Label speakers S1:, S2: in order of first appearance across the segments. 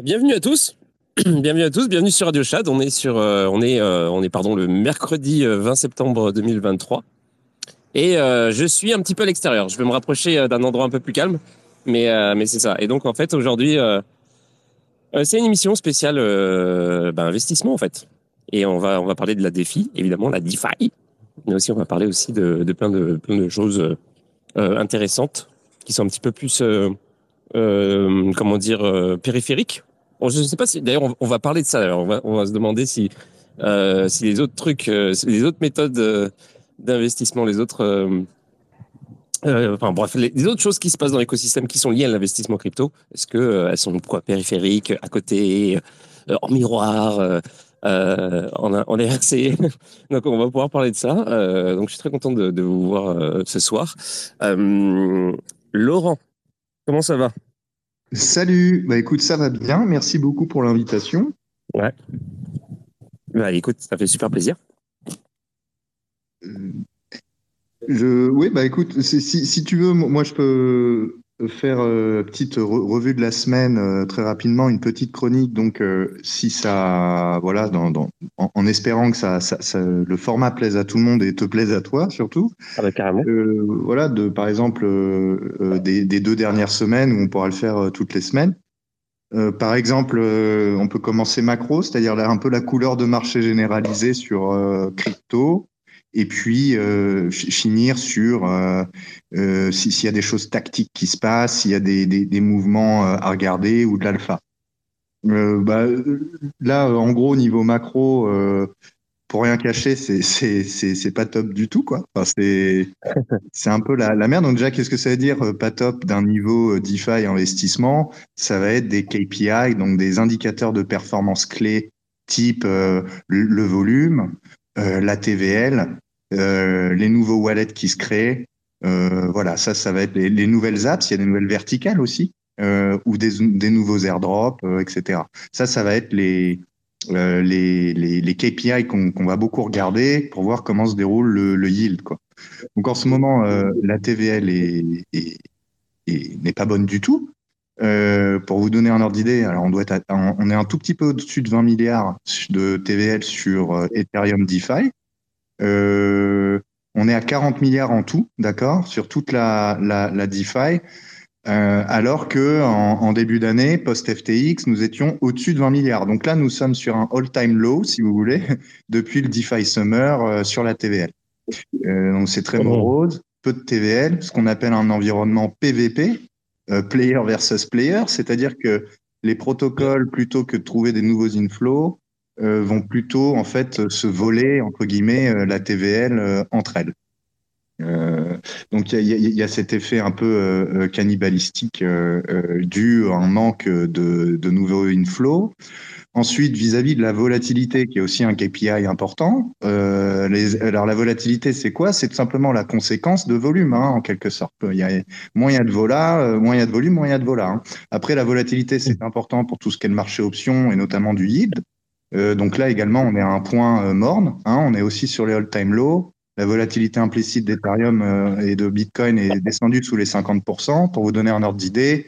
S1: Bienvenue à tous. bienvenue à tous, bienvenue sur Radio Chad. On est sur, euh, on est, euh, on est pardon le mercredi 20 euh, septembre 2023. Et je suis un petit peu à l'extérieur. Je vais me rapprocher d'un endroit un peu plus calme, mais mais c'est ça. Et donc en fait aujourd'hui, c'est une émission spéciale ben, investissement en fait. Et on va on va parler de la défi, évidemment la DeFi, mais aussi on va parler aussi de, plein de plein de choses intéressantes qui sont un petit peu plus comment dire, euh, périphérique. je ne sais pas si, d'ailleurs, on, va parler de ça. On va, se demander si, euh, si les autres trucs, les autres méthodes d'investissement, les autres, enfin bref, les, autres choses qui se passent dans l'écosystème qui sont liées à l'investissement crypto, est-ce que elles sont quoi périphériques, à côté, en miroir, en, RC Donc on va pouvoir parler de ça. donc je suis très content de vous voir ce soir. Laurent, Comment ça va?
S2: Salut, bah écoute, ça va bien. Merci beaucoup pour l'invitation.
S1: Ouais. Bah écoute, ça fait super plaisir.
S2: Euh, je, oui, bah écoute, si, si tu veux, moi je peux faire euh, petite revue de la semaine euh, très rapidement, une petite chronique. Donc, euh, si ça, voilà, dans, en, espérant que ça, ça, le format plaise à tout le monde et te plaise à toi surtout.
S1: Ah bah, carrément.
S2: voilà, de par exemple des, des, deux dernières semaines où on pourra le faire toutes les semaines. par exemple, on peut commencer macro, c'est-à-dire un peu la couleur de marché généralisée sur crypto et puis euh, finir sur euh, euh, s'il y a des choses tactiques qui se passent, s'il y a des, des, des, mouvements à regarder ou de l'alpha. bah, là, en gros, au niveau macro, pour rien cacher, c'est pas top du tout quoi. Enfin, c'est un peu la, la merde. Donc déjà, qu'est-ce que ça veut dire pas top d'un niveau DeFi investissement? Ça va être des KPI, donc des indicateurs de performance clés type le volume, euh, la TVL, les nouveaux wallets qui se créent. Euh, voilà, ça, ça va être les, nouvelles apps. Il y a des nouvelles verticales aussi, ou des, nouveaux airdrops, etc. Ça, ça va être les, les, les, KPI qu'on va beaucoup regarder pour voir comment se déroule le, yield. Quoi. Donc en ce moment, la TVL est, est, n'est pas bonne du tout. Euh, pour vous donner un ordre d'idée, on est un tout petit peu au-dessus de 20 milliards de TVL sur euh, Ethereum DeFi. Euh, on est à 40 milliards en tout, d'accord, sur toute la, la, la DeFi, euh, alors que en, en début d'année, post-FTX, nous étions au-dessus de 20 milliards. Donc là, nous sommes sur un all-time low, si vous voulez, depuis le DeFi Summer euh, sur la TVL. donc c'est très morose, peu de TVL, ce qu'on appelle un environnement PVP, player versus player, c'est-à-dire que les protocoles, plutôt que de trouver des nouveaux inflows, euh, vont plutôt en fait se voler entre guillemets euh, la TVL entre elles. donc il y, a, cet effet un peu cannibalistique dû à un manque de, nouveaux inflows. Ensuite, vis-à-vis de la volatilité, qui est aussi un KPI important, euh, alors la volatilité, c'est quoi? C'est tout simplement la conséquence de volume, hein, en quelque sorte. Il y a, moins il y a de vola, euh, moins il y a de volume, moins il y a de vola. Hein. Après, la volatilité, c'est important pour tout ce qui est le marché option et notamment du yield. Euh, donc là également, on est à un point euh, morne. Hein, on est aussi sur les all-time low. La volatilité implicite d'Ethereum euh, et de Bitcoin est descendue sous les 50%. Pour vous donner un ordre d'idée,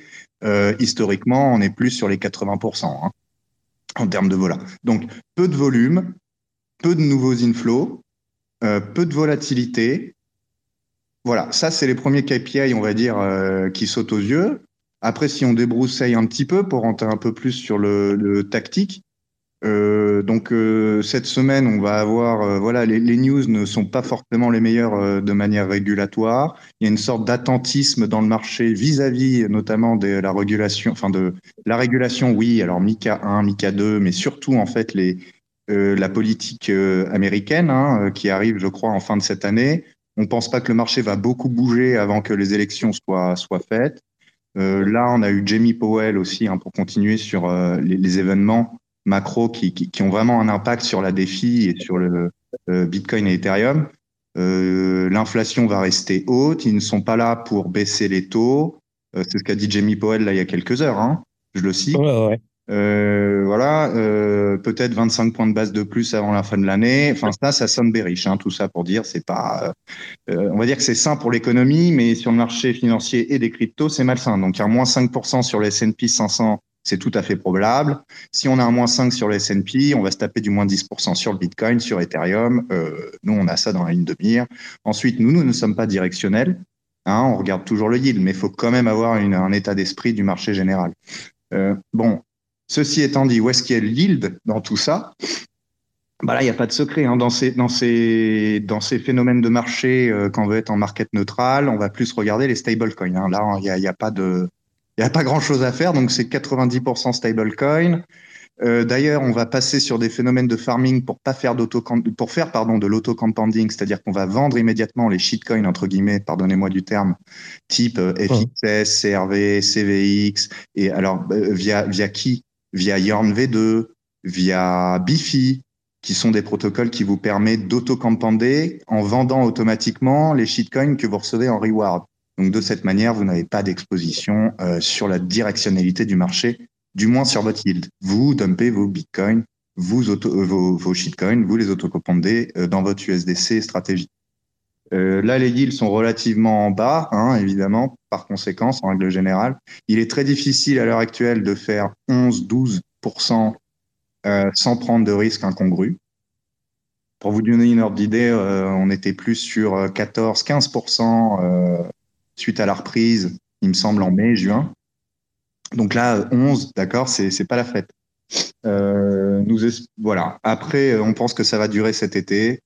S2: historiquement, on est plus sur les 80%. Hein en termes de vola. Donc, peu de volume, peu de nouveaux inflows, peu de volatilité. Voilà, ça, c'est les premiers KPI, on va dire, qui sautent aux yeux. Après, si on débroussaille un petit peu pour rentrer un peu plus sur le, le tactique, euh, donc euh, cette semaine, on va avoir, euh, voilà, les, news ne sont pas forcément les meilleures de manière régulatoire. Il y a une sorte d'attentisme dans le marché vis-à-vis, notamment de la régulation, enfin de la régulation, oui, alors MiCA 1, MiCA 2, mais surtout en fait la politique américaine hein, qui arrive, je crois, en fin de cette année. On pense pas que le marché va beaucoup bouger avant que les élections soient soient faites. là, on a eu Jamie Powell aussi hein, pour continuer sur les événements macro qui, qui, qui, ont vraiment un impact sur la défi et sur le euh, Bitcoin et Ethereum. Euh, L'inflation va rester haute. Ils ne sont pas là pour baisser les taux. Euh, c'est ce qu'a dit Jamie Powell là il y a quelques heures. Hein. Je le cite. Ouais, ouais. Voilà, peut-être 25 points de base de plus avant la fin de l'année. Enfin, ça, ça sonne bériche, hein, tout ça pour dire, c'est pas. On va dire que c'est sain pour l'économie, mais sur le marché financier et des cryptos, c'est malsain. Donc, il y a moins 5% sur les S&P 500 C'est tout à fait probable. Si on a un moins 5 sur le S&P, on va se taper du moins 10% sur le Bitcoin, sur Ethereum. Euh, nous, on a ça dans la ligne de mire. Ensuite, nous, nous ne sommes pas directionnels. Hein, on regarde toujours le yield, mais il faut quand même avoir un état d'esprit du marché général. Euh, bon, ceci étant dit, où est-ce qu'il y a le yield dans tout ça? Bah là, il n'y a pas de secret. Hein. Dans, ces, phénomènes de marché, euh, quand on veut être en market neutral, on va plus regarder les stablecoins. Hein. Là, il n'y a, pas de, il y a pas grand-chose à faire. Donc, c'est 90% stablecoin. Euh, D'ailleurs, on va passer sur des phénomènes de farming pour pas faire pour faire pardon de l'auto-compounding, c'est-à-dire qu'on va vendre immédiatement les shitcoins entre guillemets, pardonnez-moi du terme, type euh, FXS, CRV, CVX, et alors euh, via via qui? Via Yarn V2, via Bifi, qui sont des protocoles qui vous permettent d'auto-componder en vendant automatiquement les shitcoins que vous recevez en reward. Donc de cette manière, vous n'avez pas d'exposition euh, sur la directionnalité du marché, du moins sur votre yield. Vous dumpez vos bitcoins, vous auto, euh, vos, vos shitcoins, vous les auto-compondez euh, dans votre USDC stratégie. Euh, là, les yields sont relativement en bas, hein, évidemment, par conséquence, en règle générale. Il est très difficile à l'heure actuelle de faire 11-12% euh, sans prendre de risques incongrus. Pour vous donner une ordre d'idée, on était plus sur 14-15% euh, suite à la reprise, il me semble, en mai, juin. Donc là, 11, d'accord, c'est pas la fête. Euh, nous voilà. Après, on pense que ça va durer cet été.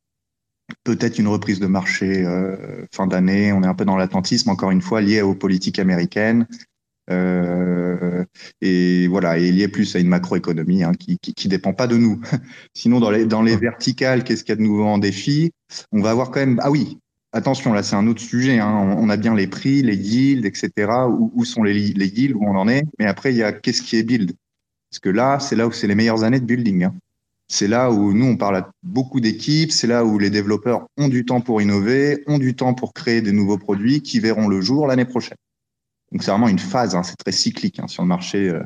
S2: Peut-être une reprise de marché euh, fin d'année. On est un peu dans l'attentisme, encore une fois, lié aux politiques américaines. Euh, et voilà, et lié plus à une macroéconomie hein, qui, qui, qui dépend pas de nous. Sinon, dans les dans les verticales, qu'est-ce qu'il y a de nouveau en défi? On va avoir quand même. Ah oui, attention, là c'est un autre sujet. Hein. On, a bien les prix, les yields, etc. Où, où sont les, les yields, où on en est? Mais après, il y a qu'est-ce qui est build? Parce que là, c'est là où c'est les meilleures années de building. Hein. C'est là où nous, on parle à beaucoup d'équipes, c'est là où les développeurs ont du temps pour innover, ont du temps pour créer des nouveaux produits qui verront le jour l'année prochaine. Donc c'est vraiment une phase, hein, c'est très cyclique hein, sur le marché euh,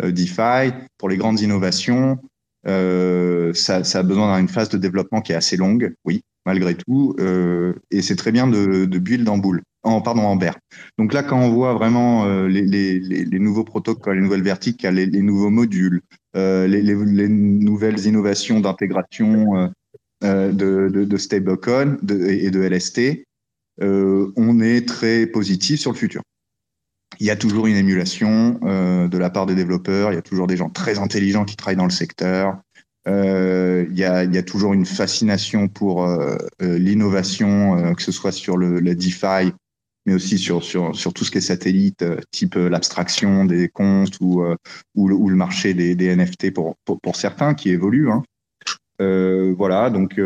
S2: euh, DeFi. Pour les grandes innovations, euh, ça, ça, a besoin d'une phase de développement qui est assez longue, oui, malgré tout. Euh, et c'est très bien de, de build en boule, en, pardon, en bear. Donc là, quand on voit vraiment euh, les, nouveaux protocoles, les nouvelles verticales, les, nouveaux modules, euh, les, nouvelles innovations d'intégration de, de, de stablecoin et de LST, on est très positif sur le futur il y a toujours une émulation de la part des développeurs, il y a toujours des gens très intelligents qui travaillent dans le secteur, euh, il, y a, y a, toujours une fascination pour euh, euh l'innovation, euh, que ce soit sur le, le, DeFi, mais aussi sur, sur, sur tout ce qui est satellite, euh, type l'abstraction des comptes ou, ou, le, ou le marché des, des NFT pour, pour, certains qui évoluent. Hein. voilà, donc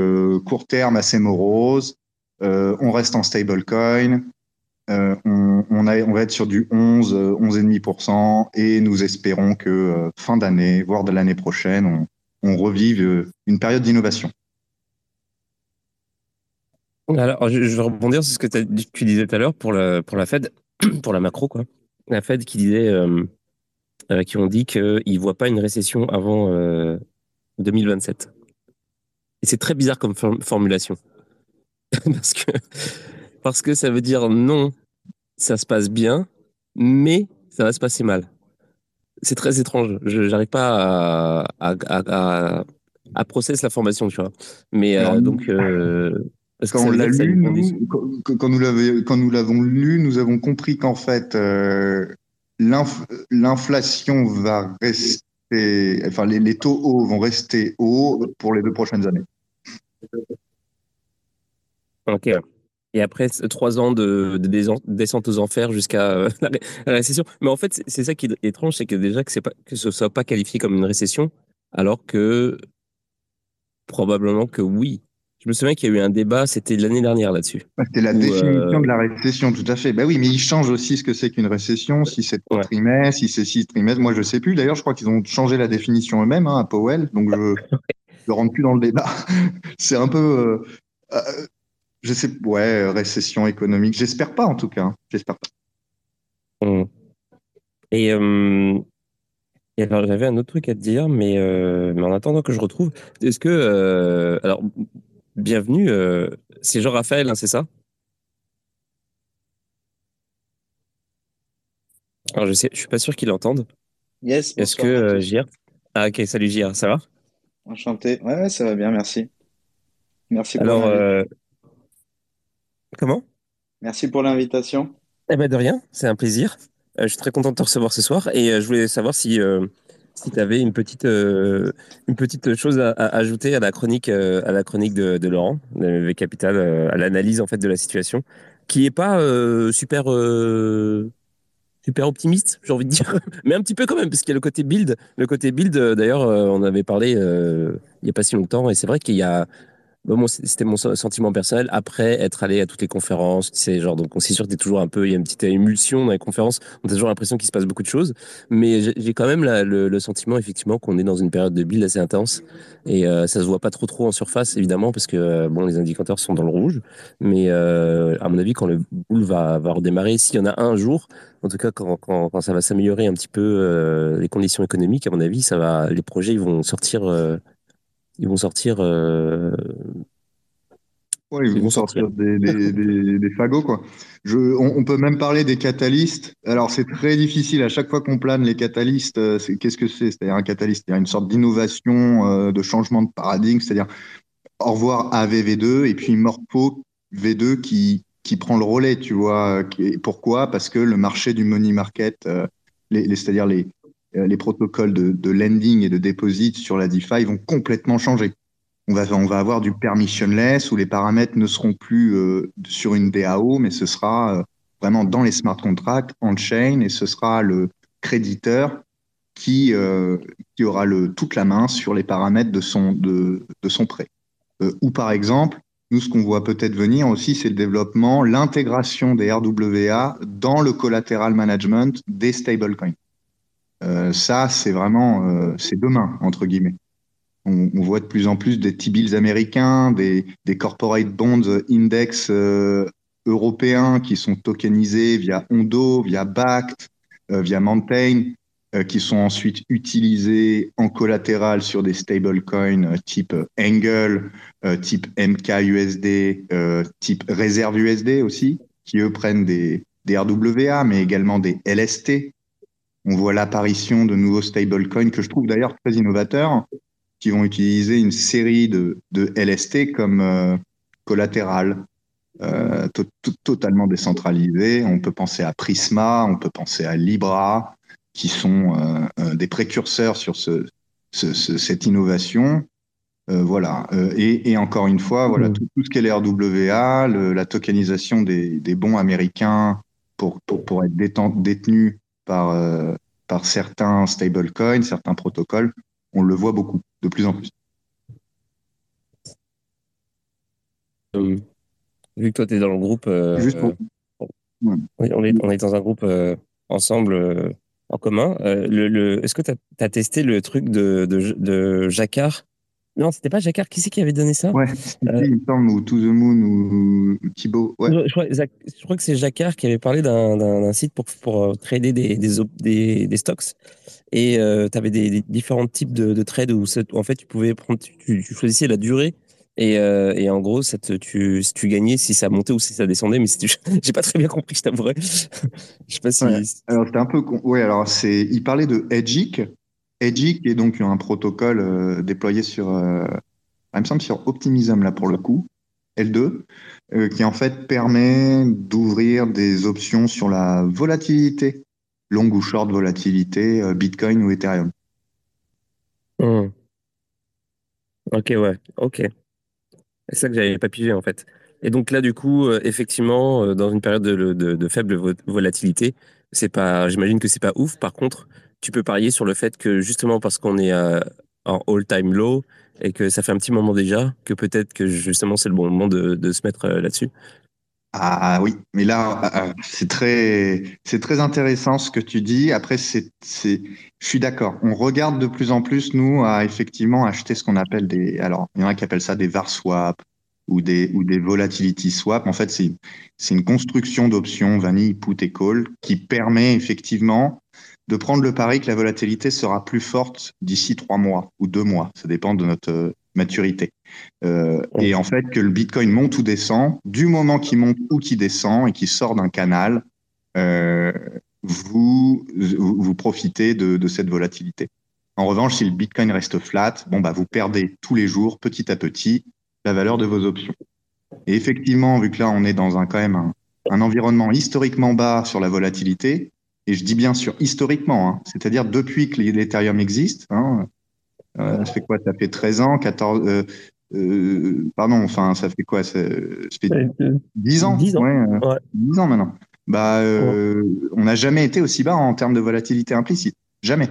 S2: court terme assez morose, on reste en stablecoin. Euh, on, on, a, on, va être sur du 11, 11,5% et nous espérons que euh, fin d'année, voire de l'année prochaine, on, on, revive euh, une période d'innovation.
S1: Alors, je, vais rebondir sur ce que tu disais tout à l'heure pour la, pour la Fed, pour la macro, quoi. La Fed qui disait, euh, euh, qui ont dit qu'ils ne voient pas une récession avant 2027. Et c'est très bizarre comme formulation. Parce que parce que ça veut dire non, ça se passe bien, mais ça va se passer mal. C'est très étrange. Je n'arrive pas à, à, à, à, processer la formation, tu vois. Mais euh, donc. Euh,
S2: quand on l'a lu, nous, quand, nous nous l'avons lu, nous avons compris qu'en fait, euh, l'inflation va rester, enfin, les, les taux hauts vont rester hauts pour les deux prochaines années.
S1: Ok. Et après, trois ans de, de descente aux enfers jusqu'à euh, la, récession. Mais en fait, c'est ça qui est étrange, c'est que déjà que, pas, que ce ne soit pas qualifié comme une récession, alors que probablement que oui. Je me souviens qu'il y a eu un débat, c'était l'année dernière là-dessus.
S2: C'était la définition euh... de la récession, tout à fait. Bah oui, mais ils changent aussi ce que c'est qu'une récession, si c'est trois trimestres, si c'est six trimestres. Moi, je sais plus. D'ailleurs, je crois qu'ils ont changé la définition eux-mêmes hein, à Powell, donc je ne rentre plus dans le débat. c'est un peu. Euh je sais, ouais, récession économique. J'espère pas, en tout cas. J'espère pas.
S1: Mmh. Et, euh, et, alors, j'avais un autre truc à te dire, mais, euh, mais en attendant que je retrouve, est-ce que. Euh, alors, bienvenue. Euh, c'est Jean-Raphaël, hein, c'est ça? Alors, je sais, je suis pas sûr qu'il entende.
S3: Yes,
S1: Est-ce que. JR? Ah ok, salut JR, ça va?
S3: Enchanté. Ouais, ça va bien, merci. Merci pour
S1: Alors, euh, comment?
S3: Merci pour l'invitation.
S1: Eh ben de rien, c'est un plaisir. Euh, je suis très content de te recevoir ce soir et euh, je voulais savoir si, euh, si tu avais une petite, une petite chose à, à ajouter à la chronique, à la chronique de, de Laurent, de V Capital, à l'analyse en fait de la situation, qui est pas super, super optimiste, j'ai envie de dire, mais un petit peu quand même, parce qu'il y a le côté build. Le côté build, d'ailleurs, on avait parlé il y a pas si longtemps et c'est vrai qu'il y a Moi, c'était mon sen- sentiment personnel. Après être allé à toutes les conférences, sais, genre, donc on c'est sûr que toujours un peu, il y a une petite émulsion dans les conférences, on a toujours l'impression qu'il se passe beaucoup de choses, mais j'ai quand même le, sentiment, effectivement, qu'on est dans une période de build assez intense, et euh, ça se voit pas trop trop en surface, évidemment, parce que, euh, bon, les indicateurs sont dans le rouge, mais euh, à mon avis, quand le bull va, redémarrer, s'il y en a un jour, en tout cas, quand, ça va s'améliorer un petit peu, euh, les conditions économiques, à mon avis, ça va, les projets, ils vont sortir, ils vont sortir, euh,
S2: Ouais, ils
S1: ils
S2: vont
S1: vont sortir.
S2: sortir des, des, des, des fagots, quoi. Je, on, on peut même parler des catalystes. Alors, c'est très difficile. À chaque fois qu'on plane les catalystes, euh, qu'est-ce que c'est? C'est-à-dire un catalyste, c'est une sorte d'innovation, euh, de changement de paradigme. C'est-à-dire, au revoir AVV2 et puis Morpho V2 qui, qui prend le relais, tu vois. Pourquoi? Parce que le marché du money market, euh, les, les- c'est-à-dire les, les protocoles de, lending et de deposit sur la DeFi vont complètement changer. On va, on va avoir du permissionless où les paramètres ne seront plus euh, sur une DAO, mais ce sera euh, vraiment dans les smart contracts, on-chain, et ce sera le créditeur qui, euh, qui aura toute la main sur les paramètres de son, de, son prêt. Euh, ou par exemple, nous, ce qu'on voit peut-être venir aussi, c'est le développement, l'intégration des RWA dans le collateral management des stablecoins. Euh, ça, c'est vraiment, euh, c'est demain, entre guillemets. On, voit de plus en plus des T-bills américains, des, corporate bonds index euh, européens qui sont tokenisés via Ondo, via BACT, via Mountain, qui sont ensuite utilisés en collatéral sur des stablecoins type Angle, type MKUSD, type Réserve USD aussi, qui eux prennent des, des RWA, mais également des LST. On voit l'apparition de nouveaux stablecoins que je trouve d'ailleurs très innovateurs qui vont utiliser une série de, de LST comme euh, collatéral, euh, to to totalement décentralisé. On peut penser à Prisma, on peut penser à Libra, qui sont euh, des précurseurs sur ce, ce, ce, cette innovation. Euh, voilà. Euh, et, et, encore une fois, voilà,
S1: Mmh.
S2: tout, tout, ce qui est les RWA, le, la tokenisation des, des, bons américains pour, pour, pour être détenus par, euh, par certains stablecoins, certains protocoles, on le voit beaucoup, de plus en plus.
S1: Euh, vu que toi, tu es dans le groupe, euh,
S2: Juste pour...
S1: ouais. on, est, on est dans un groupe ensemble en commun. le, le, Est-ce que tu as, as, testé le truc de, de, de Jacquard? Non, c'était pas Jacquard. Qui c'est qui avait donné ça?
S2: Ouais, euh, il me semble, ou To the Moon, ou Thibaut. Ouais.
S1: Je, crois, je, crois, que c'est Jacquard qui avait parlé d'un site pour, pour trader des, des, des, des stocks. Et euh, tu avais des, différents types de, de trades où, en fait tu pouvais prendre, tu, tu choisissais la durée et, euh, et en gros ça te, tu, tu gagnais si ça montait ou si ça descendait. Mais si j'ai pas très bien compris, je t'avouerais. je sais pas si.
S2: Ouais. Alors c'était un peu, ouais. Alors c'est, il parlait de Edgic. Edgic est donc un protocole euh, déployé sur, euh, me semble sur Optimism là pour le coup, L2, euh, qui en fait permet d'ouvrir des options sur la volatilité longue ou short volatilité, euh, Bitcoin ou Ethereum.
S1: Mmh. Ok, ouais, ok. C'est ça que j'avais pas pigé en fait. Et donc là, du coup, effectivement, dans une période de, de, de faible volatilité, c'est pas, j'imagine que c'est pas ouf. Par contre, tu peux parier sur le fait que justement parce qu'on est euh, en all-time low et que ça fait un petit moment déjà, que peut-être que justement c'est le bon moment de, se mettre euh, là-dessus.
S2: Ah oui, mais là, c'est très, très intéressant ce que tu dis. Après, c'est, je suis d'accord. On regarde de plus en plus, nous, à effectivement acheter ce qu'on appelle des, alors, il y en a qui appellent ça des VAR swaps ou des, volatility swaps. En fait, c'est une construction d'options vanille, put et call qui permet effectivement de prendre le pari que la volatilité sera plus forte d'ici trois mois ou deux mois. Ça dépend de notre maturité. Euh, et en fait, que le Bitcoin monte ou descend, du moment qu'il monte ou qu'il descend et qu'il sort d'un canal, euh, vous, vous, profitez de, de, cette volatilité. En revanche, si le Bitcoin reste flat, bon, bah, vous perdez tous les jours, petit à petit, la valeur de vos options. Et effectivement, vu que là, on est dans un, quand même un, un environnement historiquement bas sur la volatilité, et je dis bien sûr historiquement, hein, c'est-à-dire depuis que l'Ethereum existe, hein, euh, ça fait quoi? Ça fait 13 ans, 14, euh, euh, pardon, enfin, ça fait quoi? Ça, fait 10 ans?
S1: 10 ans,
S2: ouais, ouais. 10 ans maintenant. Bah, euh, on n'a jamais été aussi bas en termes de volatilité implicite. Jamais.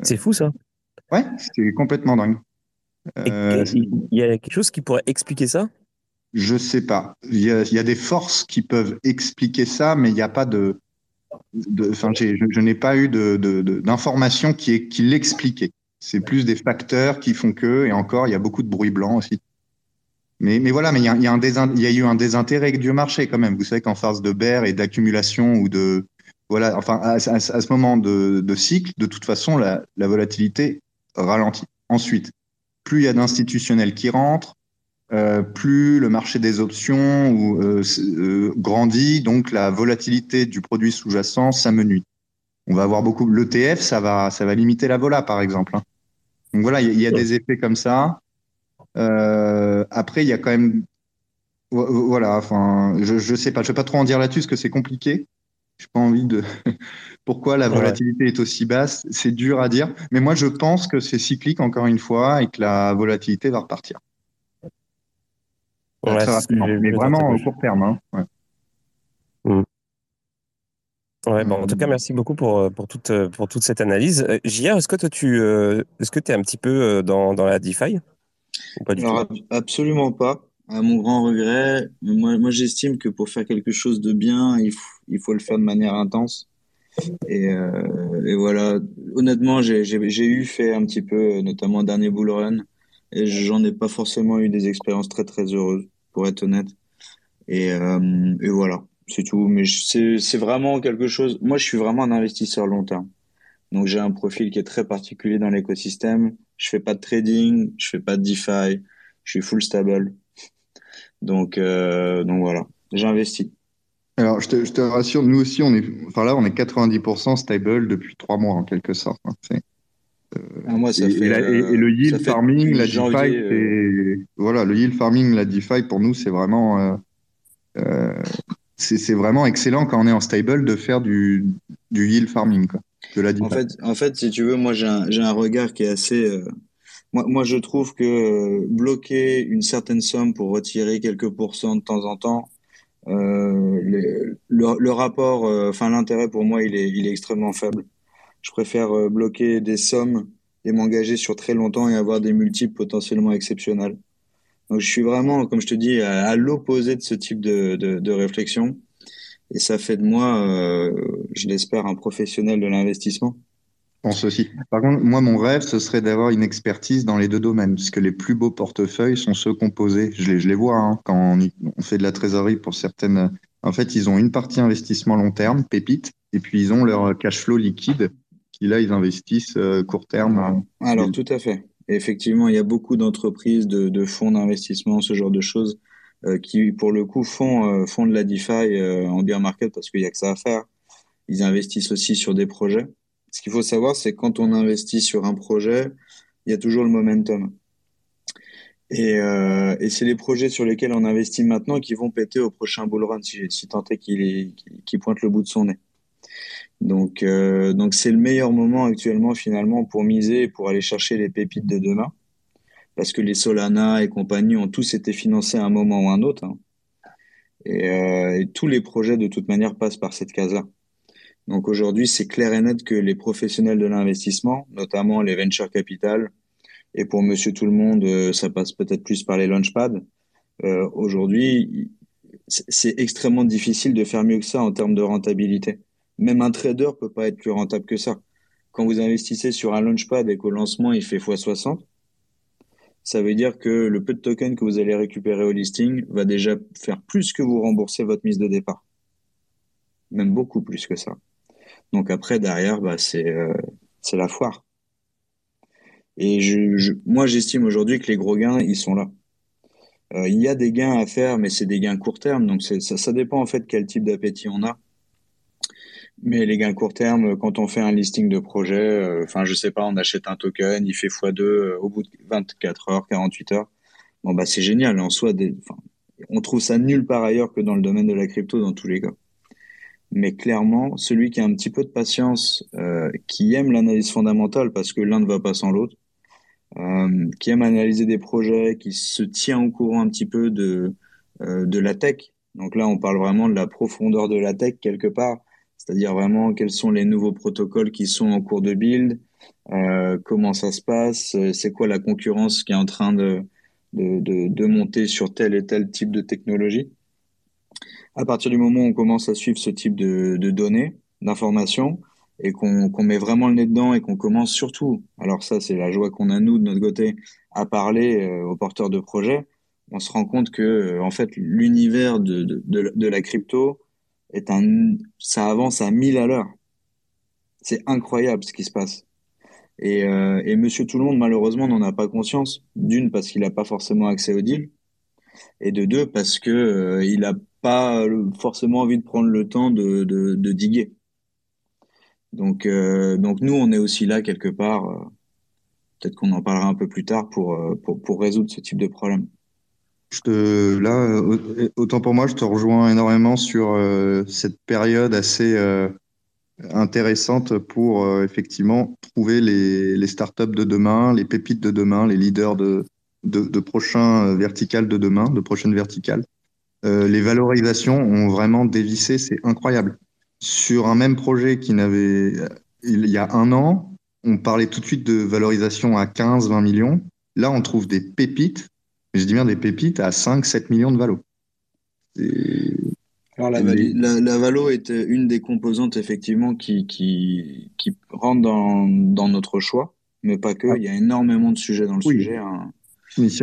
S1: C'est fou ça.
S2: Ouais, c'est complètement dingue.
S1: Euh, il y a quelque chose qui pourrait expliquer ça?
S2: Je sais pas. Il y, a, il y a des forces qui peuvent expliquer ça, mais il n'y a pas de. Enfin, je, je n'ai pas eu d'informations de, de, qui, qui l'expliquaient. C'est plus des facteurs qui font que, et encore, il y a beaucoup de bruit blanc aussi. Mais, mais voilà, mais il y a, il y, a un il y a eu un désintérêt du marché quand même. Vous savez qu'en phase de bear et d'accumulation ou de voilà, enfin à, à, à ce moment de, de, cycle, de toute façon, la, la volatilité ralentit. Ensuite, plus il y a d'institutionnels qui rentrent, euh, plus le marché des options ou, euh, euh, grandit, donc la volatilité du produit sous-jacent s'amenuit. On va avoir beaucoup. L'ETF, ça va, ça va limiter la vola, par exemple. Hein. Donc voilà, il y, y, a des effets comme ça. Euh, après, il y a quand même, voilà, enfin, je, je sais pas, je vais pas trop en dire là-dessus parce que c'est compliqué. J'ai pas envie de. Pourquoi la volatilité ouais. est aussi basse C'est dur à dire, mais moi je pense que c'est cyclique encore une fois et que la volatilité va repartir.
S1: Ouais,
S2: Très rapidement, mais vraiment au court terme. Hein. Ouais.
S1: Mmh. Ouais, bon, en tout cas, merci beaucoup pour, pour, toute, pour toute cette analyse. Jia, est-ce que toi, tu est-ce que es un petit peu dans, dans la DeFi
S3: pas Alors, tout? absolument pas. À mon grand regret, moi, moi j'estime que pour faire quelque chose de bien, il, il faut le faire de manière intense. Et, euh, et voilà, honnêtement, j'ai eu fait un petit peu, notamment dernier bull run, et j'en ai pas forcément eu des expériences très très heureuses, pour être honnête. Et, euh, et voilà, c'est tout. Mais c'est vraiment quelque chose. Moi, je suis vraiment un investisseur long terme. Donc j'ai un profil qui est très particulier dans l'écosystème. Je fais pas de trading, je fais pas de DeFi, je suis full stable. Donc euh, donc voilà, j'investis.
S2: Alors je te, je te, rassure, nous aussi on est, enfin là on est 90% stable depuis trois mois en quelque sorte. Hein.
S3: Euh, ah, moi, ça
S2: et,
S3: fait,
S2: et, la, et, et, le yield farming, la DeFi, euh... voilà, le yield farming, la DeFi pour nous c'est vraiment euh, euh c'est vraiment excellent quand on est en stable de faire du, du yield farming. Quoi, de la
S3: en, fait, en fait, si tu veux, moi j'ai un, un, regard qui est assez. Euh, moi, moi, je trouve que euh, bloquer une certaine somme pour retirer quelques pourcents de temps en temps, euh, les, le, le, rapport, enfin l'intérêt pour moi, il est, il est extrêmement faible. Je préfère bloquer des sommes et m'engager sur très longtemps et avoir des multiples potentiellement exceptionnels. Donc je suis vraiment, comme je te dis, à, l'opposé de ce type de, de, réflexion. Et ça fait de moi, euh, je l'espère, un professionnel de l'investissement.
S2: Je pense aussi. Par contre, moi, mon rêve, ce serait d'avoir une expertise dans les deux domaines, puisque les plus beaux portefeuilles sont ceux composés. Je les, je les vois hein, quand on, fait de la trésorerie pour certaines. En fait, ils ont une partie investissement long terme, pépite, et puis ils ont leur cash flow liquide, qui là, ils investissent euh, court terme.
S3: Alors, tout à fait. Effectivement, il y a beaucoup d'entreprises, de, fonds d'investissement, ce genre de choses, euh, qui, pour le coup, font, euh, font de la DeFi en bear market parce qu'il n'y a que ça à faire. Ils investissent aussi sur des projets. Ce qu'il faut savoir, c'est quand on investit sur un projet, il y a toujours le momentum. Et, et c'est les projets sur lesquels on investit maintenant qui vont péter au prochain bull run, si, si tant est qu'il qu pointe le bout de son nez. Donc, euh, donc c'est le meilleur moment actuellement finalement pour miser et pour aller chercher les pépites de demain, parce que les Solana et compagnie ont tous été financés à un moment ou à un autre, hein. et, euh, et, tous les projets de toute manière passent par cette case-là. Donc aujourd'hui, c'est clair et net que les professionnels de l'investissement, notamment les venture capital, et pour Monsieur Tout le Monde, euh, ça passe peut-être plus par les launchpads. Euh, aujourd'hui, c'est extrêmement difficile de faire mieux que ça en termes de rentabilité même un trader peut pas être plus rentable que ça. Quand vous investissez sur un launchpad et qu'au lancement il fait x60, ça veut dire que le peu de tokens que vous allez récupérer au listing va déjà faire plus que vous rembourser votre mise de départ. Même beaucoup plus que ça. Donc après, derrière, bah, c'est euh, la foire. Et je, je moi, j'estime aujourd'hui que les gros gains, ils sont là. Euh, il y a des gains à faire, mais c'est des gains court terme. Donc ça, ça dépend en fait quel type d'appétit on a. Mais les gains court terme, quand on fait un listing de projet, euh, enfin, je sais pas, on achète un token, il fait x2 au bout de 24 heures, 48 heures. Bon, bah, c'est génial. En soi, on trouve ça nul par ailleurs que dans le domaine de la crypto dans tous les cas. Mais clairement, celui qui a un petit peu de patience, euh, qui aime l'analyse fondamentale parce que l'un ne va pas sans l'autre, euh, qui aime analyser des projets, qui se tient au courant un petit peu de, euh, de la tech. Donc là, on parle vraiment de la profondeur de la tech quelque part, c'est-à-dire vraiment quels sont les nouveaux protocoles qui sont en cours de build, euh, comment ça se passe, c'est quoi la concurrence qui est en train de, de, de, monter sur tel et tel type de technologie. À partir du moment où on commence à suivre ce type de, de données, d'informations, et qu'on met vraiment le nez dedans et qu'on commence surtout, alors ça c'est la joie qu'on a nous de notre côté, à parler euh, aux porteurs de projets, on se rend compte que euh, en fait l'univers de, de, de, la crypto est un, ça avance à 1000 à l'heure. C'est incroyable ce qui se passe. Et, euh, et Monsieur Tout le Monde malheureusement n'en a pas conscience. D'une parce qu'il n'a pas forcément accès au deal, et de deux parce que euh, il n'a pas forcément envie de prendre le temps de, de, diguer. Donc, euh, donc nous, on est aussi là quelque part. Euh, peut-être qu'on en parlera un peu plus tard pour, euh, pour, pour résoudre ce type de problème.
S2: Je te, là, autant pour moi, je te rejoins énormément sur cette période assez intéressante pour effectivement trouver les, les startups de demain, les pépites de demain, les leaders de, de, de prochains verticales de demain, de prochaines verticales. les valorisations ont vraiment dévissé, c'est incroyable sur un même projet qui n'avait, il y a un an, on parlait tout de suite de valorisation à 15, 20 millions. Là, on trouve des pépites, je dis bien des pépites à 5, 7 millions de valo.
S3: Alors, la, la, la, valo est une des composantes, effectivement, qui, qui, qui rentre dans, dans notre choix, mais pas que. Ah. Il y a énormément de sujets dans le oui. sujet. Hein.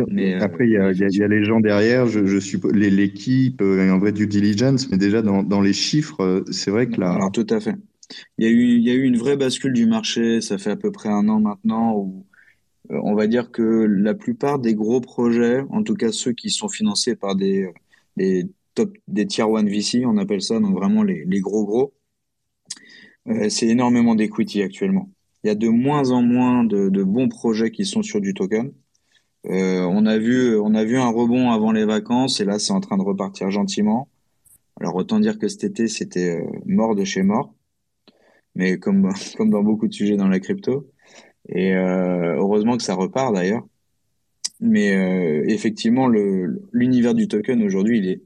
S2: Mais, euh, après, il y, a, y, y, a, les gens derrière, je, je suppose, l'équipe, euh, en vrai due diligence, mais déjà dans, dans les chiffres, euh, c'est vrai que là.
S3: Alors, tout à fait. Il y, a eu, il y a eu une vraie bascule du marché, ça fait à peu près un an maintenant, où on va dire que la plupart des gros projets, en tout cas ceux qui sont financés par des, des top, des tier 1 VC, on appelle ça, donc vraiment les, les gros gros, euh, c'est énormément d'equity actuellement. Il y a de moins en moins de, de bons projets qui sont sur du token. Euh, on a vu, on a vu un rebond avant les vacances et là c'est en train de repartir gentiment. Alors autant dire que cet été c'était euh, mort de chez mort, mais comme comme dans beaucoup de sujets dans la crypto. Et euh, heureusement que ça repart d'ailleurs. Mais euh, effectivement, l'univers du token aujourd'hui il est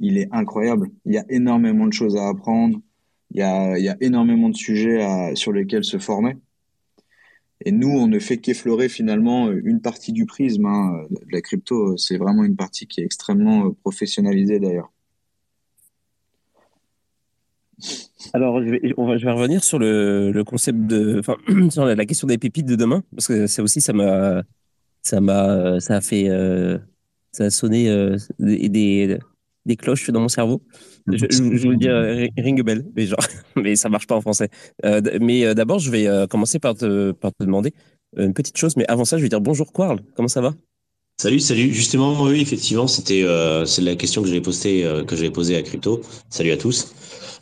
S3: il est incroyable. Il y a énormément de choses à apprendre. Il y a il y a énormément de sujets sur lesquels se former. Et nous, on ne fait qu'effleurer finalement une partie du prisme. Hein. La crypto, c'est vraiment une partie qui est extrêmement euh, professionnalisée d'ailleurs.
S1: Alors, je vais, revenir sur le, concept de, sur la question des pépites de demain, parce que ça aussi, ça m'a, ça m'a, ça a fait, euh, ça a sonné euh, des, cloches dans mon cerveau. Je, je, je veux dire ring a bell, mais genre, mais ça marche pas en français. Euh, mais euh, d'abord, je vais euh, commencer par te, demander une petite chose, mais avant ça, je vais dire bonjour Quarl, comment ça va?
S4: Salut, salut. Justement, oui, effectivement, c'était euh, c'est la question que j'avais posée euh, que j'avais posée à Crypto. Salut à tous.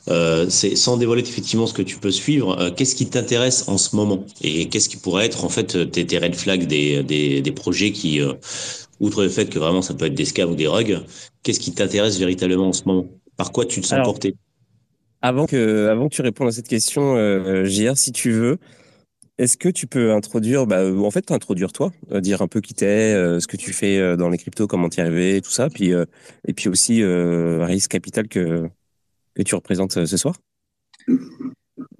S4: Euh, c'est sans dévoiler effectivement ce que tu peux suivre. Euh, qu'est-ce qui t'intéresse en ce moment et qu'est-ce qui pourrait être en fait tes, tes red flags des, des, des projets qui, euh, outre le fait que vraiment ça peut être des scams ou des rugs, qu'est-ce qui t'intéresse véritablement en ce moment? Par quoi tu te sens
S1: Alors,
S4: porté?
S1: Avant que avant que tu répondes à cette question, JR, si tu veux, est-ce que tu peux introduire, bah, en fait, introduire toi, dire un peu qui t'es, euh, ce que tu fais dans les cryptos, comment t'y es arrivé, tout ça, puis euh, et puis aussi euh, Risque Capital que que tu représentes euh, ce soir?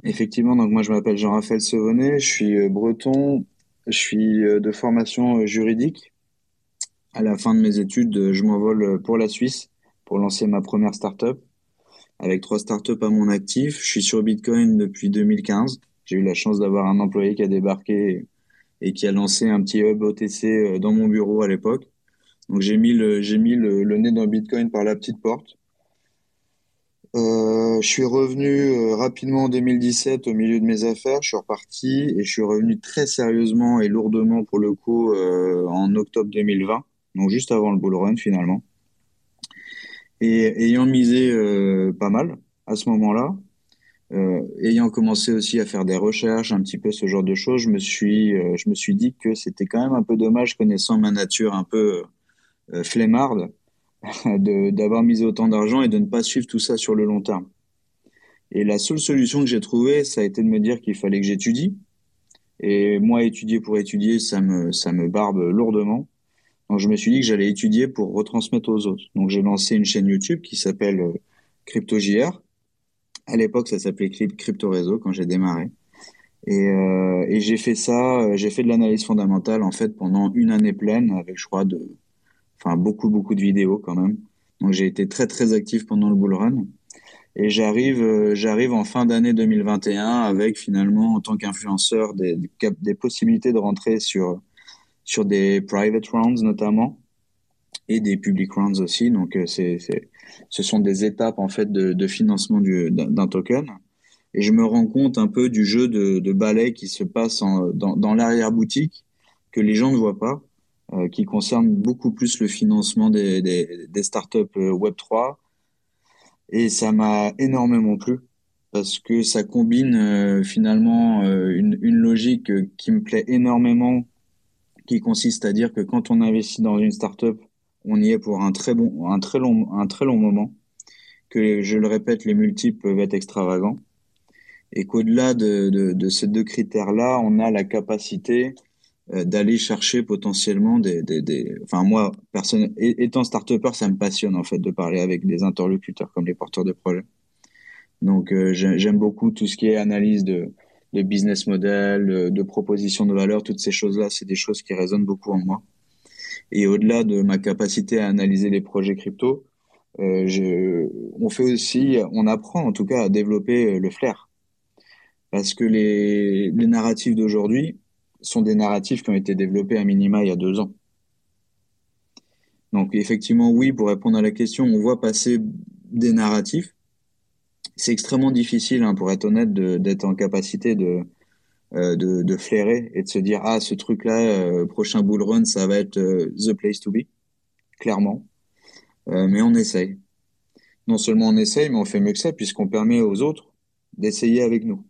S3: Effectivement, donc moi je m'appelle Jean-Raphaël Sauvonnet, je suis breton, je suis de formation juridique. À la fin de mes études, je m'envole pour la Suisse pour lancer ma première startup avec trois startups à mon actif. Je suis sur Bitcoin depuis 2015. J'ai eu la chance d'avoir un employé qui a débarqué et qui a lancé un petit hub OTC dans mon bureau à l'époque. Donc j'ai mis le j'ai mis le, le, nez dans Bitcoin par la petite porte. Euh, je suis revenu euh, rapidement en 2017 au milieu de mes affaires. Je suis reparti et je suis revenu très sérieusement et lourdement pour le coup euh, en octobre 2020, donc juste avant le bull run finalement. Et ayant misé euh, pas mal à ce moment-là, euh, ayant commencé aussi à faire des recherches, un petit peu ce genre de choses, je me suis, euh, je me suis dit que c'était quand même un peu dommage, connaissant ma nature un peu flemmarde, d'avoir misé autant d'argent et de ne pas suivre tout ça sur le long terme. Et la seule solution que j'ai trouvée, ça a été de me dire qu'il fallait que j'étudie. Et moi, étudier pour étudier, ça me, ça me barbe lourdement. Donc, je me suis dit que j'allais étudier pour retransmettre aux autres. Donc, j'ai lancé une chaîne YouTube qui s'appelle CryptoJR à l'époque, ça s'appelait Crypto Réseau quand j'ai démarré. Et, euh, et j'ai fait ça, euh, j'ai fait de l'analyse fondamentale en fait pendant une année pleine avec, je crois, de, enfin beaucoup beaucoup de vidéos quand même. Donc j'ai été très très actif pendant le bull run. Et j'arrive, euh, j'arrive en fin d'année 2021 avec finalement en tant qu'influenceur des, des possibilités de rentrer sur sur des private rounds notamment et des public rounds aussi. Donc c'est ce sont des étapes en fait de, de financement d'un token. Et je me rends compte un peu du jeu de, de ballet qui se passe dans, dans l'arrière-boutique, que les gens ne voient pas, euh, qui concerne beaucoup plus le financement des, startups euh, Web3. Et ça m'a énormément plu parce que ça combine euh, finalement une, logique qui me plaît énormément, qui consiste à dire que quand on investit dans une startup, on y est pour un très bon, un très long, un très long moment. Que je le répète, les multiples peuvent être extravagants et qu'au-delà de, ces deux critères-là, on a la capacité d'aller chercher potentiellement des, des, des, enfin moi, personne, étant start-upper, ça me passionne en fait de parler avec des interlocuteurs comme les porteurs de projets. Donc euh, j'aime beaucoup tout ce qui est analyse de, de business model, de proposition de valeur, toutes ces choses-là, c'est des choses qui résonnent beaucoup en moi. Et au-delà de ma capacité à analyser les projets crypto, euh, je, on fait aussi, on apprend en tout cas à développer le flair. Parce que les, les narratifs d'aujourd'hui sont des narratifs qui ont été développés à minima il y a deux ans. Donc effectivement, oui, pour répondre à la question, on voit passer des narratifs. C'est extrêmement difficile, hein, pour être honnête, d'être en capacité de, euh, de, de, flairer et de se dire ah ce truc là euh, prochain bull run ça va être euh, the place to be clairement mais on essaye non seulement on essaye mais on fait mieux que ça puisqu'on permet aux autres d'essayer avec nous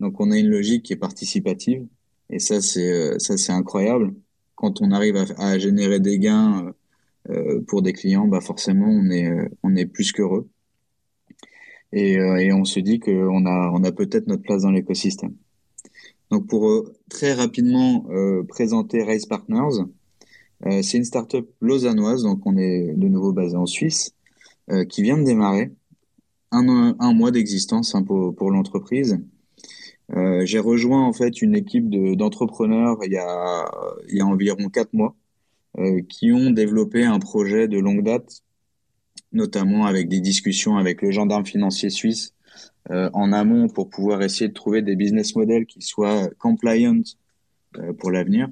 S3: donc on a une logique qui est participative et ça c'est ça c'est incroyable. Quand on arrive à, à générer des gains pour des clients bah forcément on est on est plus qu'heureux. Et, et on se dit qu'on a on a peut-être notre place dans l'écosystème. Donc pour euh, très rapidement euh, présenter Race Partners, euh, c'est une startup lausannoise, donc on est de nouveau basé en Suisse, qui vient de démarrer, un, un mois d'existence hein, pour, pour l'entreprise. J'ai rejoint en fait une équipe d'entrepreneurs il, y a, environ quatre mois qui ont développé un projet de longue date, notamment avec des discussions avec le gendarme financier suisse euh, en amont pour pouvoir essayer de trouver des business models qui soient compliant euh, pour l'avenir.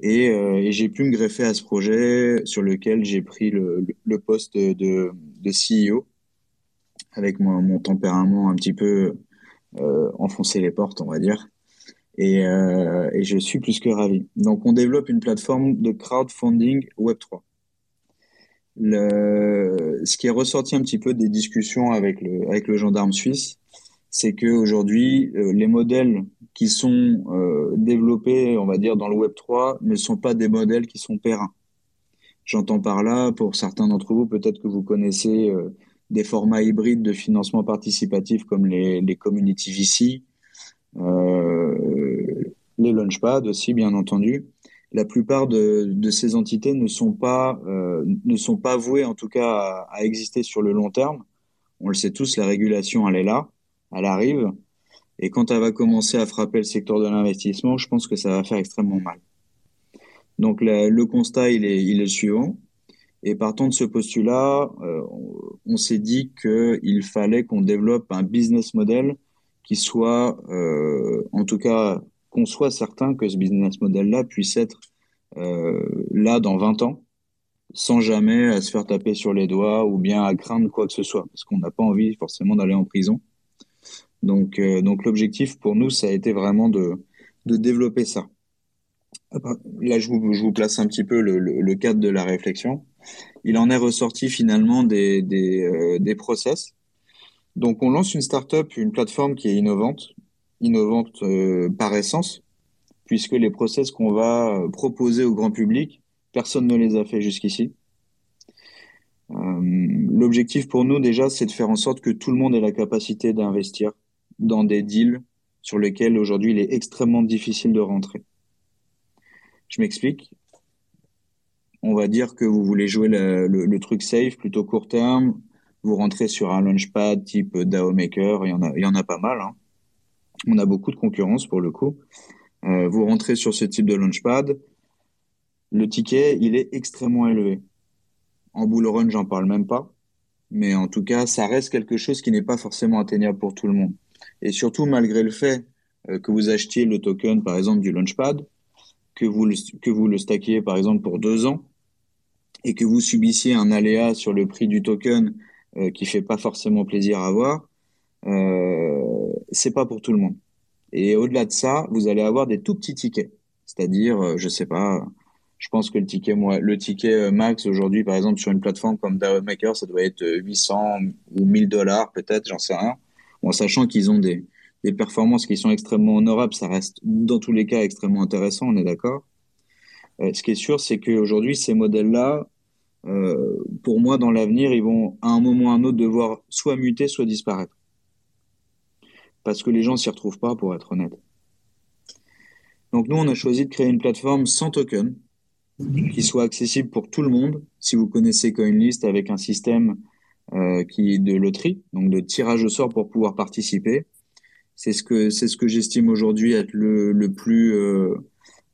S3: Et, euh, j'ai pu me greffer à ce projet sur lequel j'ai pris le, poste de, CEO avec mon, tempérament un petit peu euh, enfoncer les portes, on va dire. Et, euh, et, je suis plus que ravi. Donc, on développe une plateforme de crowdfunding Web3 le, ce qui est ressorti un petit peu des discussions avec le, avec le gendarme suisse, c'est que aujourd'hui, euh, les modèles qui sont euh, développés, on va dire, dans le Web 3 ne sont pas des modèles qui sont périns. J'entends par là, pour certains d'entre vous, peut-être que vous connaissez euh, des formats hybrides de financement participatif comme les, les community VC, les launchpads aussi, bien entendu la plupart de, de, ces entités ne sont pas euh, ne sont pas vouées en tout cas à, à, exister sur le long terme. On le sait tous, la régulation elle est là, elle arrive, et quand elle va commencer à frapper le secteur de l'investissement, je pense que ça va faire extrêmement mal. Donc la, le constat il est il est le suivant. Et partant de ce postulat, euh, on, s'est dit qu'il fallait qu'on développe un business model qui soit, euh, en tout cas, qu'on soit certain que ce business model-là puisse être euh, là dans 20 ans, sans jamais à se faire taper sur les doigts ou bien à craindre quoi que ce soit, parce qu'on n'a pas envie forcément d'aller en prison. Donc, euh, donc l'objectif pour nous, ça a été vraiment de, de développer ça. Là, je vous, je vous place un petit peu le, le, le, cadre de la réflexion. Il en est ressorti finalement des, euh, des process Donc, on lance une startup, une plateforme qui est innovante, innovante euh, par essence, puisque les process qu'on va proposer au grand public, personne ne les a fait jusqu'ici. Euh, L'objectif pour nous déjà, c'est de faire en sorte que tout le monde ait la capacité d'investir dans des deals sur lesquels aujourd'hui il est extrêmement difficile de rentrer. Je m'explique. On va dire que vous voulez jouer le, le, truc safe, plutôt court terme. Vous rentrez sur un launchpad type DAO Maker, il y en a, il y en a pas mal. Hein. On a beaucoup de concurrence pour le coup. Euh, vous rentrez sur ce type de launchpad. Le ticket, il est extrêmement élevé. En bull run, j'en parle même pas. Mais en tout cas, ça reste quelque chose qui n'est pas forcément atteignable pour tout le monde. Et surtout, malgré le fait euh, que vous achetiez le token, par exemple, du Launchpad, que vous le, que vous le stackiez, par exemple, pour deux ans, et que vous subissiez un aléa sur le prix du token euh, qui fait pas forcément plaisir à voir, euh, c'est pas pour tout le monde. Et au-delà de ça, vous allez avoir des tout petits tickets. C'est-à-dire, euh, je sais pas, je pense que le ticket, moi, le ticket euh, max aujourd'hui, par exemple, sur une plateforme comme DAO Maker, ça doit être 800 ou 1000 dollars peut-être, j'en sais rien. Bon, sachant qu'ils ont des, des performances qui sont extrêmement honorables, ça reste dans tous les cas extrêmement intéressant, on est d'accord. Euh, ce qui est sûr, c'est qu'aujourd'hui, ces modèles-là, euh, pour moi, dans l'avenir, ils vont à un moment ou à un autre devoir soit muter, soit disparaître. Parce que les gens s'y retrouvent pas, pour être honnête. Donc nous, on a choisi de créer une plateforme sans token, qui soit accessible pour tout le monde. Si vous connaissez CoinList avec un système euh, qui est de loterie, donc de tirage au sort pour pouvoir participer, c'est ce que ce que j'estime aujourd'hui être le, le plus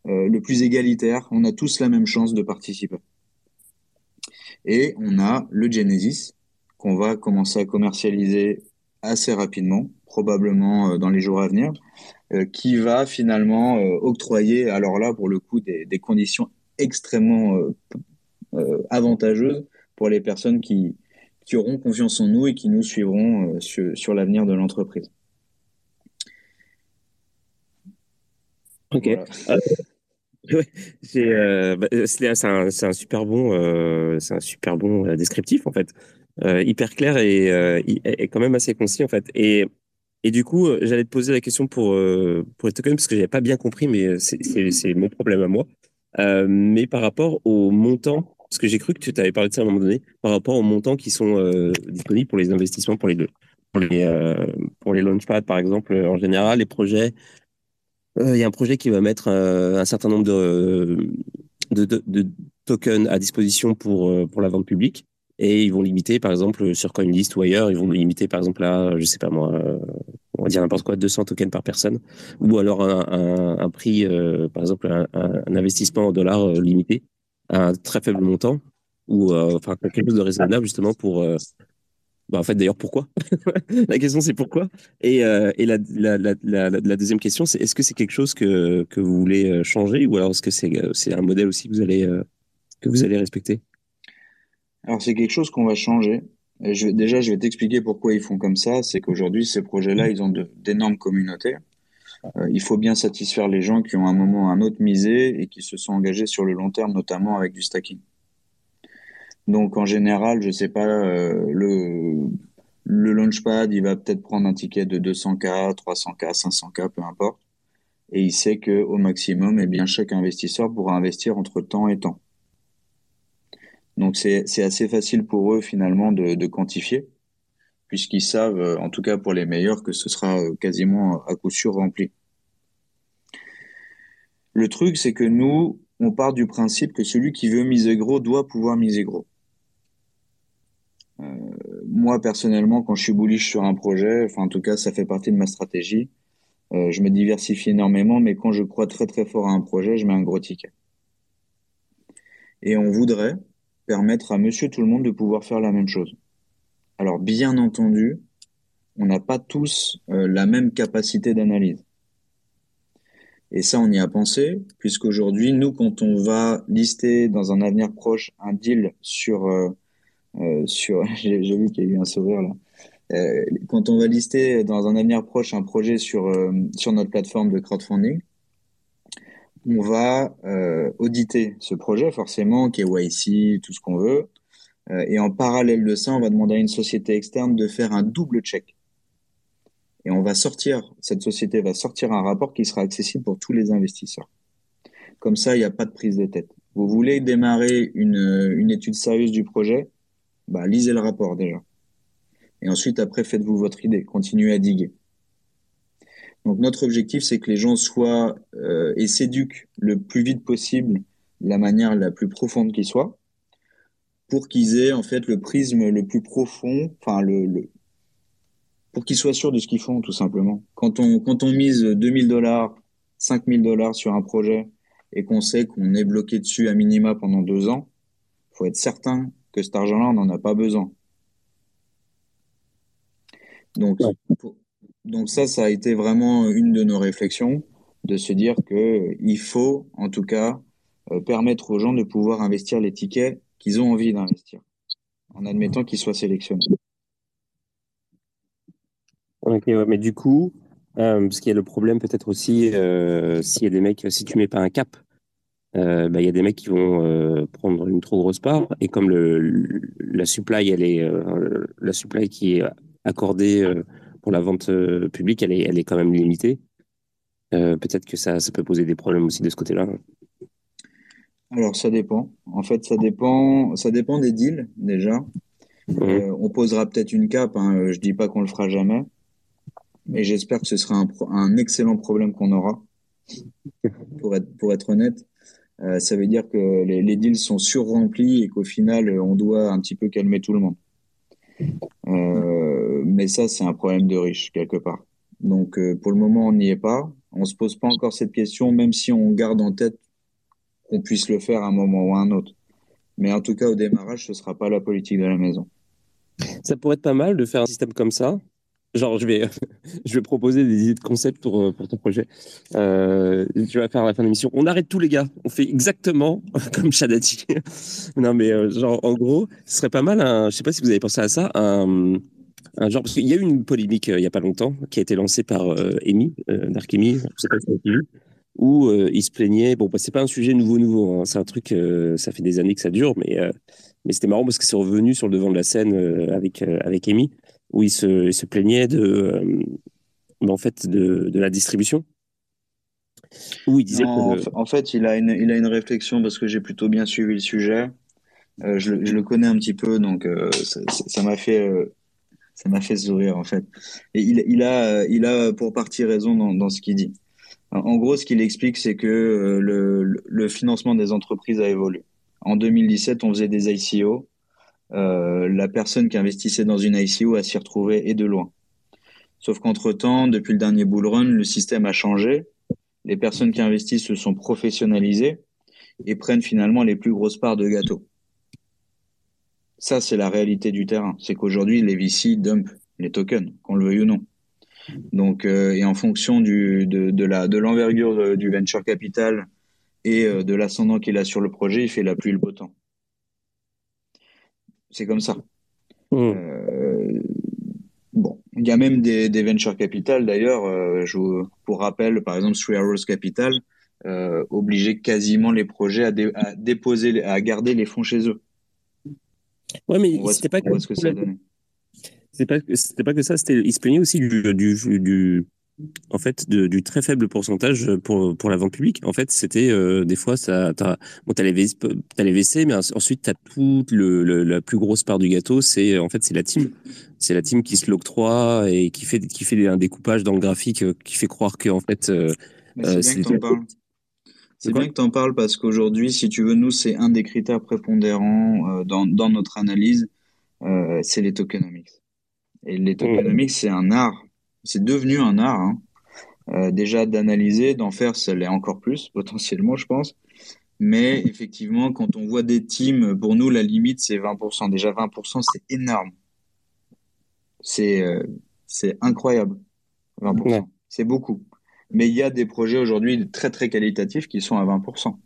S3: le plus égalitaire. On a tous la même chance de participer. Et on a le Genesis qu'on va commencer à commercialiser assez rapidement, probablement euh, dans les jours à venir, euh, qui va finalement euh, octroyer, alors là pour le coup, des, des conditions extrêmement avantageuses pour les personnes qui, qui auront confiance en nous et qui nous suivront sur, sur l'avenir de l'entreprise.
S1: Ok. Euh, bah, c'est un, super bon, euh, c'est un super bon euh, descriptif en fait, euh, hyper clair et, euh, et, quand même assez concis en fait. Et, et du coup, j'allais te poser la question pour pour les tokens parce que j'avais pas bien compris, mais c'est mon problème à moi. mais par rapport au montant, parce que j'ai cru que tu t'avais parlé de ça à un moment donné, par rapport aux montants qui sont disponibles pour les investissements pour les pour les pour les launchpads par exemple, en général, les projets euh, il y a un projet qui va mettre euh, un certain nombre de, tokens à disposition pour, euh, pour la vente publique. Et ils vont limiter, par exemple, sur CoinList ou ailleurs, ils vont limiter, par exemple, à, je sais pas moi, on va dire n'importe quoi, 200 tokens par personne. Ou alors un, prix, par exemple, un, investissement en dollars limité à un très faible montant. Ou enfin quelque chose de raisonnable, justement, pour bah, en fait, d'ailleurs, pourquoi? La question, c'est pourquoi? Et, euh, et la, la, la, deuxième question, c'est est-ce que c'est quelque chose que, que vous voulez euh, changer ou alors est-ce que c'est euh, c'est un modèle aussi que vous allez, que vous allez respecter?
S3: Alors, c'est quelque chose qu'on va changer. déjà, je vais t'expliquer pourquoi ils font comme ça. C'est qu'aujourd'hui, ces projets-là, ils ont d'énormes communautés. il faut bien satisfaire les gens qui ont un moment ou un autre misé et qui se sont engagés sur le long terme, notamment avec du stacking. Donc en général, je sais pas, euh, le, le launchpad, il va peut-être prendre un ticket de 200K, 300K, 500K, peu importe. Et il sait que au maximum, eh bien, chaque investisseur pourra investir entre temps et temps. Donc c'est assez facile pour eux finalement de, de quantifier, puisqu'ils savent, euh, en tout cas pour les meilleurs, que ce sera euh, quasiment à coup sûr rempli. Le truc, c'est que nous, on part du principe que celui qui veut miser gros doit pouvoir miser gros. Euh, moi, personnellement, quand je suis bullish sur un projet, enfin, en tout cas, ça fait partie de ma stratégie. Euh, je me diversifie énormément, mais quand je crois très très fort à un projet, je mets un gros ticket. Et on voudrait permettre à monsieur tout le monde de pouvoir faire la même chose. Alors, bien entendu, on n'a pas tous euh, la même capacité d'analyse. Et ça, on y a pensé, puisqu'aujourd'hui, nous, quand on va lister dans un avenir proche un deal sur sur, j'ai vu qu'il y a eu un sauveur là. Euh, quand on va lister dans un avenir proche un projet sur euh, sur notre plateforme de crowdfunding, on va auditer ce projet forcément, KYC, tout ce qu'on veut. Euh, et en parallèle de ça, on va demander à une société externe de faire un double check. Et on va sortir, cette société va sortir un rapport qui sera accessible pour tous les investisseurs. Comme ça, il n'y a pas de prise de tête. Vous voulez démarrer une, une étude sérieuse du projet, bah, lisez le rapport déjà. Et ensuite, après, faites-vous votre idée, continuez à diguer. Donc notre objectif, c'est que les gens soient euh, et s'éduquent le plus vite possible la manière la plus profonde qui soit, pour qu'ils aient en fait le prisme le plus profond, enfin le, le pour qu'ils soient sûrs de ce qu'ils font tout simplement. Quand on quand on mise 2000 dollars, 5000 dollars sur un projet et qu'on sait qu'on est bloqué dessus à minima pendant deux ans, faut être certain que cet argent-là, on n'en a pas besoin. Donc, donc ça, ça a été vraiment une de nos réflexions, de se dire que il faut, en tout cas, euh, permettre aux gens de pouvoir investir les tickets qu'ils ont envie d'investir, en admettant qu'ils soient sélectionnés.
S1: Ok, ouais, mais du coup, euh, parce qu'il y a le problème peut-être aussi, euh, s'il y a des mecs, si tu mets pas un cap, euh, bah, il y a des mecs qui vont euh, prendre une trop grosse part, et comme le, la supply, elle est, euh, la supply qui est accordée pour la vente publique, elle est, elle est quand même limitée. Euh, peut-être que ça, ça peut poser des problèmes aussi de ce côté-là.
S3: Alors, ça dépend. En fait, ça dépend, ça dépend des deals, déjà. Mmh. Euh, on posera peut-être une cape. Hein. Je dis pas qu'on le fera jamais. Mais j'espère que ce sera un, un excellent problème qu'on aura. Pour être, pour être honnête. Euh, ça veut dire que les, deals sont surremplis et qu'au final, on doit un petit peu calmer tout le monde. Euh, mais ça, c'est un problème de riche, quelque part. Donc, euh, pour le moment, on n'y est pas. On se pose pas encore cette question, même si on garde en tête qu'on puisse le faire à un moment ou à un autre. Mais en tout cas, au démarrage, ce sera pas la politique de la maison.
S1: Ça pourrait être pas mal de faire un système comme ça, genre je vais je vais proposer des idées de concept pour euh, pour ton projet. Euh, tu vas faire à la fin de l'émission. On arrête tous les gars. On fait exactement comme dit. non mais euh, genre en gros, ce serait pas mal. Un, je sais pas si vous avez pensé à ça. Un, un genre parce qu'il y a eu une polémique il y a pas longtemps qui a été lancée par euh, Amy, Dark Amy, je où il se plaignait. Bon, bah, c'est pas un sujet nouveau nouveau. Hein, c'est un truc. ça fait des années que ça dure, mais mais c'était marrant parce que c'est revenu sur le devant de la scène avec avec Amy où il se, il se plaignait de, euh, en fait, de, de, la distribution.
S3: Où il disait non, que... En fait, il a, une, il a une réflexion parce que j'ai plutôt bien suivi le sujet. Euh, je, je, le connais un petit peu, donc euh, ça m'a fait, ça m'a fait sourire en fait. Et il, il, a, il a pour partie raison dans, dans ce qu'il dit. En gros, ce qu'il explique, c'est que le, le financement des entreprises a évolué. En 2017, on faisait des ICO. Euh, la personne qui investissait dans une ICO a s'y retrouver et de loin. Sauf qu'entre-temps, depuis le dernier bull run, le système a changé. Les personnes qui investissent se sont professionnalisées et prennent finalement les plus grosses parts de gâteau. Ça, c'est la réalité du terrain. C'est qu'aujourd'hui, les VC dump les tokens, qu'on le veuille ou non. Donc, euh, et en fonction de, l'envergure du venture capital et euh, de l'ascendant qu'il a sur le projet, il fait la pluie le beau temps. C'est comme ça. Mmh. Euh, bon, il y a même des, des venture capital d'ailleurs. Euh, pour rappel, par exemple, Three Arrows Capital euh, obligeait quasiment les projets à, dé, à, déposer, à garder les fonds chez eux.
S1: Ouais, mais c'était pas que,
S3: ce que ça donnait.
S1: C'était pas, que ça. C'était, il se plaignait aussi du, du, du en fait, de, du très faible pourcentage pour, pour la vente publique. En fait, c'était euh, des fois, ça, t'as, bon, t'as les, WC, t'as les mais ensuite, t'as toute le, le, la plus grosse part du gâteau. C'est, en fait, c'est la team. C'est la team qui se l'octroie et qui fait, qui fait un découpage dans le graphique euh, qui fait croire que, en fait, euh,
S3: c'est bien parles. C'est bien que tu en parles parce qu'aujourd'hui, si tu veux, nous, c'est un des critères prépondérants euh, dans, dans notre analyse, euh, c'est les tokenomics. Et les tokenomics, c'est un art c'est devenu un art. Hein. Euh, déjà d'analyser, d'en faire, ça l'est encore plus potentiellement, je pense. Mais effectivement, quand on voit des teams, pour nous, la limite, c'est 20%. Déjà 20%, c'est énorme. C'est euh, c'est incroyable. 20%. Ouais. C'est beaucoup. Mais il y a des projets aujourd'hui très très qualitatifs qui sont à 20%.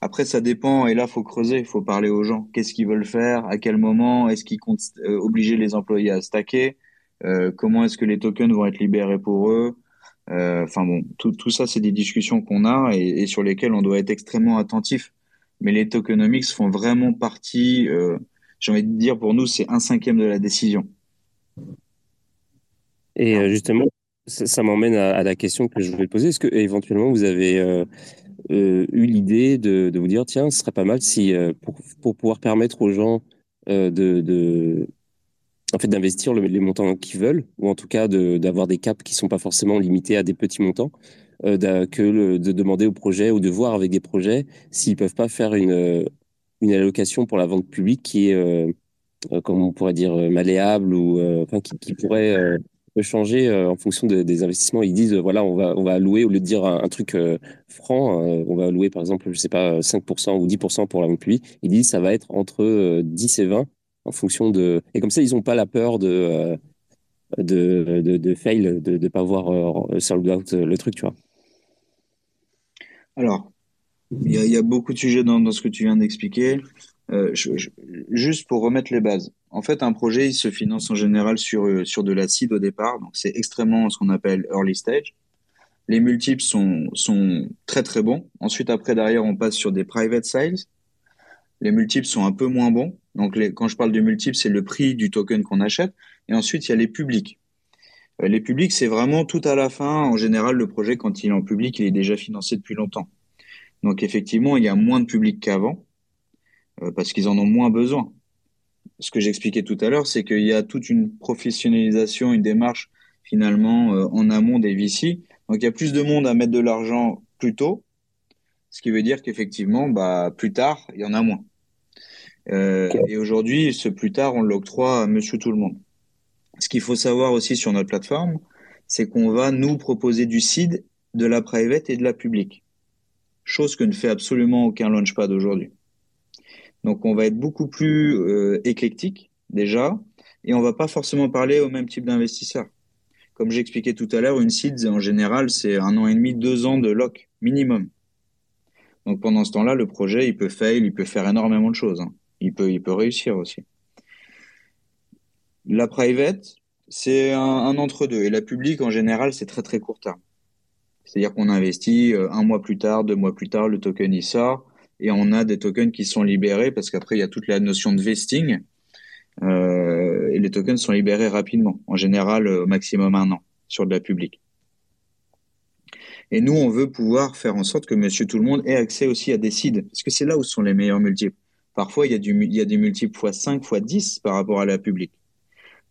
S3: Après, ça dépend, et là, faut creuser, il faut parler aux gens. Qu'est-ce qu'ils veulent faire? À quel moment? Est-ce qu'ils comptent euh, obliger les employés à stacker? Comment est-ce que les tokens vont être libérés pour eux? Euh, Enfin bon, tout, tout ça, c'est des discussions qu'on a et, sur lesquelles on doit être extrêmement attentif. Mais les tokenomics font vraiment partie, euh, j'ai envie de dire pour nous, c'est un cinquième de la décision.
S1: Et euh, justement, ça, m'emmène à, la question que je voulais poser. Est-ce que éventuellement vous avez euh, eu l'idée de, vous dire, tiens, ce serait pas mal si, pour, pouvoir permettre aux gens de, en fait, d'investir les montants qu'ils veulent, ou en tout cas d'avoir des caps qui sont pas forcément limités à des petits montants, euh, que de demander aux projets ou de voir avec des projets s'ils peuvent pas faire une, une allocation pour la vente publique qui est, euh, euh comme on pourrait dire, malléable ou euh, enfin, qui, pourrait changer en fonction des investissements. Ils disent, voilà, on va, on va allouer, au lieu de dire un, truc franc, on va allouer, par exemple, je sais pas, 5% ou 10% pour la vente publique. Ils disent, ça va être entre 10 et 20 en fonction de. Et comme ça, ils n'ont pas la peur de, de, de, de, fail, de ne pas voir euh, sold out le truc, tu vois.
S3: Alors, il y, a beaucoup de sujets dans, ce que tu viens d'expliquer. Euh, juste pour remettre les bases. En fait, un projet, il se finance en général sur, euh, sur de la seed au départ. Donc, c'est extrêmement ce qu'on appelle early stage. Les multiples sont, sont très, très bons. Ensuite, après, derrière, on passe sur des private sales. Les multiples sont un peu moins bons. Donc, les, quand je parle de multiples, c'est le prix du token qu'on achète. Et ensuite, il y a les publics. Euh, les publics, c'est vraiment tout à la fin. En général, le projet, quand il est en public, il est déjà financé depuis longtemps. Donc, effectivement, il y a moins de publics qu'avant euh, parce qu'ils en ont moins besoin. Ce que j'expliquais tout à l'heure, c'est qu'il y a toute une professionnalisation, une démarche finalement euh, en amont des VC. Donc, il y a plus de monde à mettre de l'argent plus tôt, ce qui veut dire qu'effectivement, bah, plus tard, il y en a moins. Euh, et aujourd'hui, ce plus tard, on l'octroie à monsieur tout le monde. Ce qu'il faut savoir aussi sur notre plateforme, c'est qu'on va nous proposer du seed, de la private et de la publique. Chose que ne fait absolument aucun launchpad aujourd'hui. Donc on va être beaucoup plus euh, éclectique déjà, et on va pas forcément parler au même type d'investisseur. Comme j'expliquais tout à l'heure, une seed en général c'est un an et demi, deux ans de lock minimum. Donc pendant ce temps-là, le projet il peut fail, il peut faire énormément de choses. Hein il peut, il peut réussir aussi. La private, c'est un, entre-deux. Et la publique, en général, c'est très très court terme. C'est-à-dire qu'on investit euh, un mois plus tard, deux mois plus tard, le token il sort et on a des tokens qui sont libérés parce qu'après il y a toute la notion de vesting euh, et les tokens sont libérés rapidement, en général au maximum un an sur de la publique. Et nous, on veut pouvoir faire en sorte que Monsieur Tout le Monde ait accès aussi à des seeds, parce que c'est là où sont les meilleurs multiples. Parfois, il y a, du, il y a des multiples fois 5, fois 10 par rapport à la publique.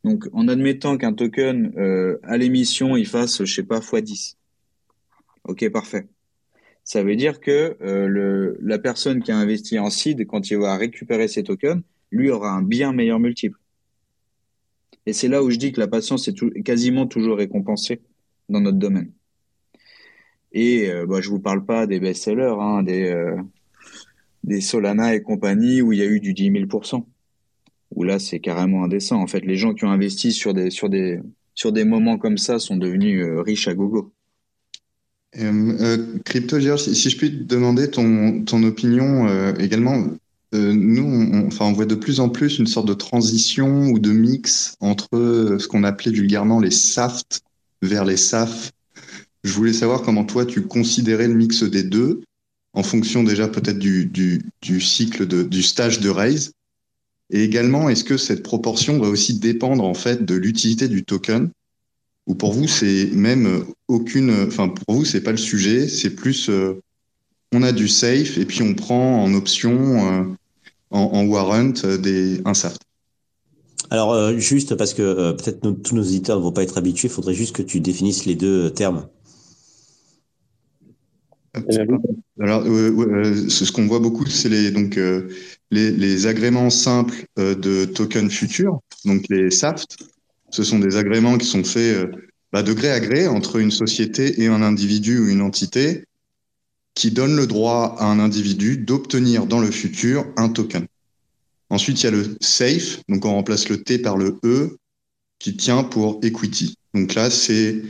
S3: Donc, en admettant qu'un token euh, à l'émission, il fasse, je sais pas, fois 10. Ok, parfait. Ça veut dire que euh, la personne qui a investi en seed, quand il va récupérer ses tokens, lui aura un bien meilleur multiple. Et c'est là où je dis que la patience est quasiment toujours récompensée dans notre domaine. Et euh, bah, je vous parle pas des best-sellers, hein, des, euh, des Solana et compagnie où il y a eu du 10 000 où là c'est carrément indécent. En fait, les gens qui ont investi sur des sur des sur des moments comme ça sont devenus euh, riches à gogo.
S2: Euh, Crypto, si, je puis te demander ton, ton opinion euh, également, euh, nous, on, on voit de plus en plus une sorte de transition ou de mix entre ce qu'on appelait vulgairement les SAFT vers les SAF. Je voulais savoir comment toi tu considérais le mix des deux en fonction déjà peut-être du, cycle du stage de raise Et également, est-ce que cette proportion doit aussi dépendre en fait de l'utilité du token? Ou pour vous, c'est même aucune, enfin pour vous, c'est pas le sujet, c'est plus euh, on a du safe et puis on prend en option, euh, en, warrant euh, des, un SAFT.
S4: Alors juste parce que peut-être tous nos auditeurs ne vont pas être habitués, il faudrait juste que tu définisses les deux termes.
S2: Alors, euh, ce qu'on voit beaucoup, c'est les, donc, euh, les, les, agréments simples euh, de tokens futurs, donc les SAFT. Ce sont des agréments qui sont faits bah, de gré à gré entre une société et un individu ou une entité qui donnent le droit à un individu d'obtenir dans le futur un token. Ensuite, il y a le SAFE, donc on remplace le T par le E, qui tient pour equity. Donc là, c'est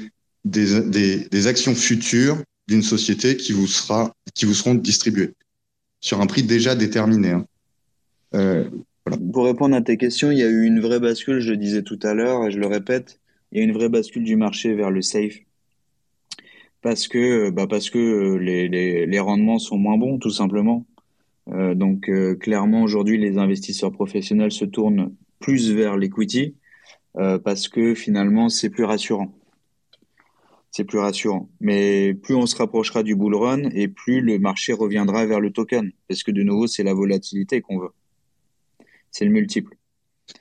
S2: des, des, des actions futures d'une société qui vous sera, qui vous seront distribuées sur un prix déjà déterminé. Hein.
S3: Euh. Pour répondre à tes questions, il y a eu une vraie bascule, je le disais tout à l'heure, et je le répète, il y a une vraie bascule du marché vers le safe. Parce que, bah parce que les, les, les rendements sont moins bons, tout simplement. Euh, donc euh, clairement aujourd'hui les investisseurs professionnels se tournent plus vers l'equity euh, parce que finalement c'est plus rassurant. C'est plus rassurant. Mais plus on se rapprochera du bull run et plus le marché reviendra vers le token parce que de nouveau c'est la volatilité qu'on veut. C'est le multiple.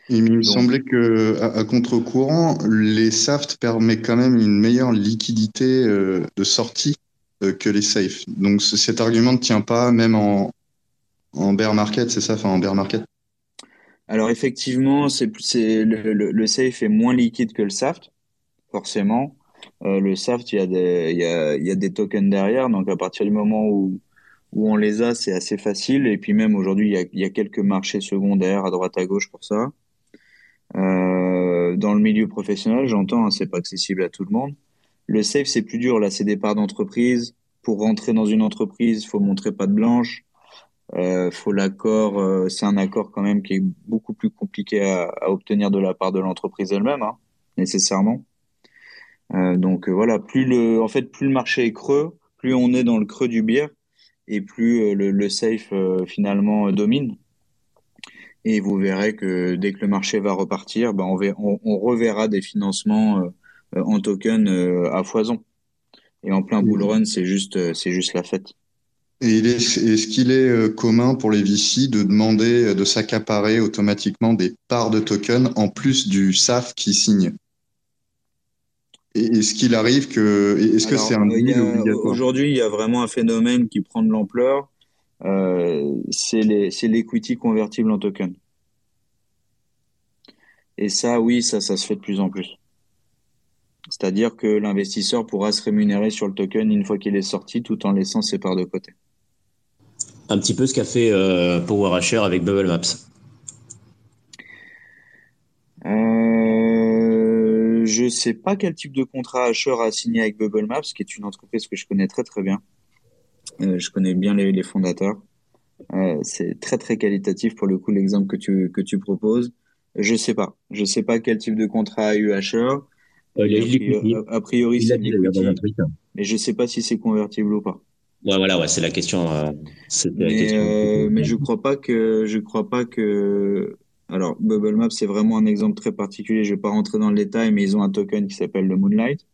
S2: Il me semblait que à, contre-courant, les SAFT permettent quand même une meilleure liquidité de sortie que les safe. Donc cet argument ne tient pas même en, en bear market, c'est ça, enfin en bear market?
S3: Alors effectivement, c'est c'est le, le, safe est moins liquide que le SAFT, forcément. Euh, le SAFT, il y a des y a, y a des tokens derrière, donc à partir du moment où où on les a, c'est assez facile. Et puis même aujourd'hui, il y a, quelques marchés secondaires à droite à gauche pour ça. Euh, dans le milieu professionnel, j'entends, hein, c'est pas accessible à tout le monde. Le safe, c'est plus dur. Là, c'est des parts d'entreprise. Pour rentrer dans une entreprise, faut montrer pas de blanche. Euh, faut l'accord, c'est un accord quand même qui est beaucoup plus compliqué à, à obtenir de la part de l'entreprise elle-même, hein, nécessairement. Euh, donc euh, voilà, plus le, en fait, plus le marché est creux, plus on est dans le creux du bière et plus euh, le, le, safe finalement domine. Et vous verrez que dès que le marché va repartir, ben on, on, on reverra des financements en token à foison. Et en plein bull run, c'est juste, c'est juste la fête.
S2: Et est-ce qu'il est commun pour les VC de demander de s'accaparer automatiquement des parts de tokens en plus du SAF qui signe? Est-ce qu'il arrive que. Est-ce que c'est un deal
S3: obligatoire? Aujourd'hui, il y a vraiment un phénomène qui prend de l'ampleur. Euh, c'est l'equity convertible en token. Et ça, oui, ça, ça se fait de plus en plus. C'est-à-dire que l'investisseur pourra se rémunérer sur le token une fois qu'il est sorti tout en laissant ses parts de côté
S4: un petit peu ce qu'a fait euh, avec Bubble Maps.
S3: Euh, je sais pas quel type de contrat Asher a signé avec Bubble Maps, qui est une entreprise que je connais très très bien. Euh, je connais bien les, les fondateurs. Euh, c'est très très qualitatif pour le coup l'exemple que tu que tu proposes. Je sais pas, je sais pas quel type de contrat a eu Asher.
S4: Euh,
S3: a, priori, c'est mais je sais pas si c'est convertible ou pas.
S4: Ouais, voilà, ouais, c'est la question. Euh,
S3: mais, euh, mais je crois pas que, je crois pas que. Alors, Bubble Map, c'est vraiment un exemple très particulier. Je vais pas rentrer dans le détail, mais ils ont un token qui s'appelle le Moonlight.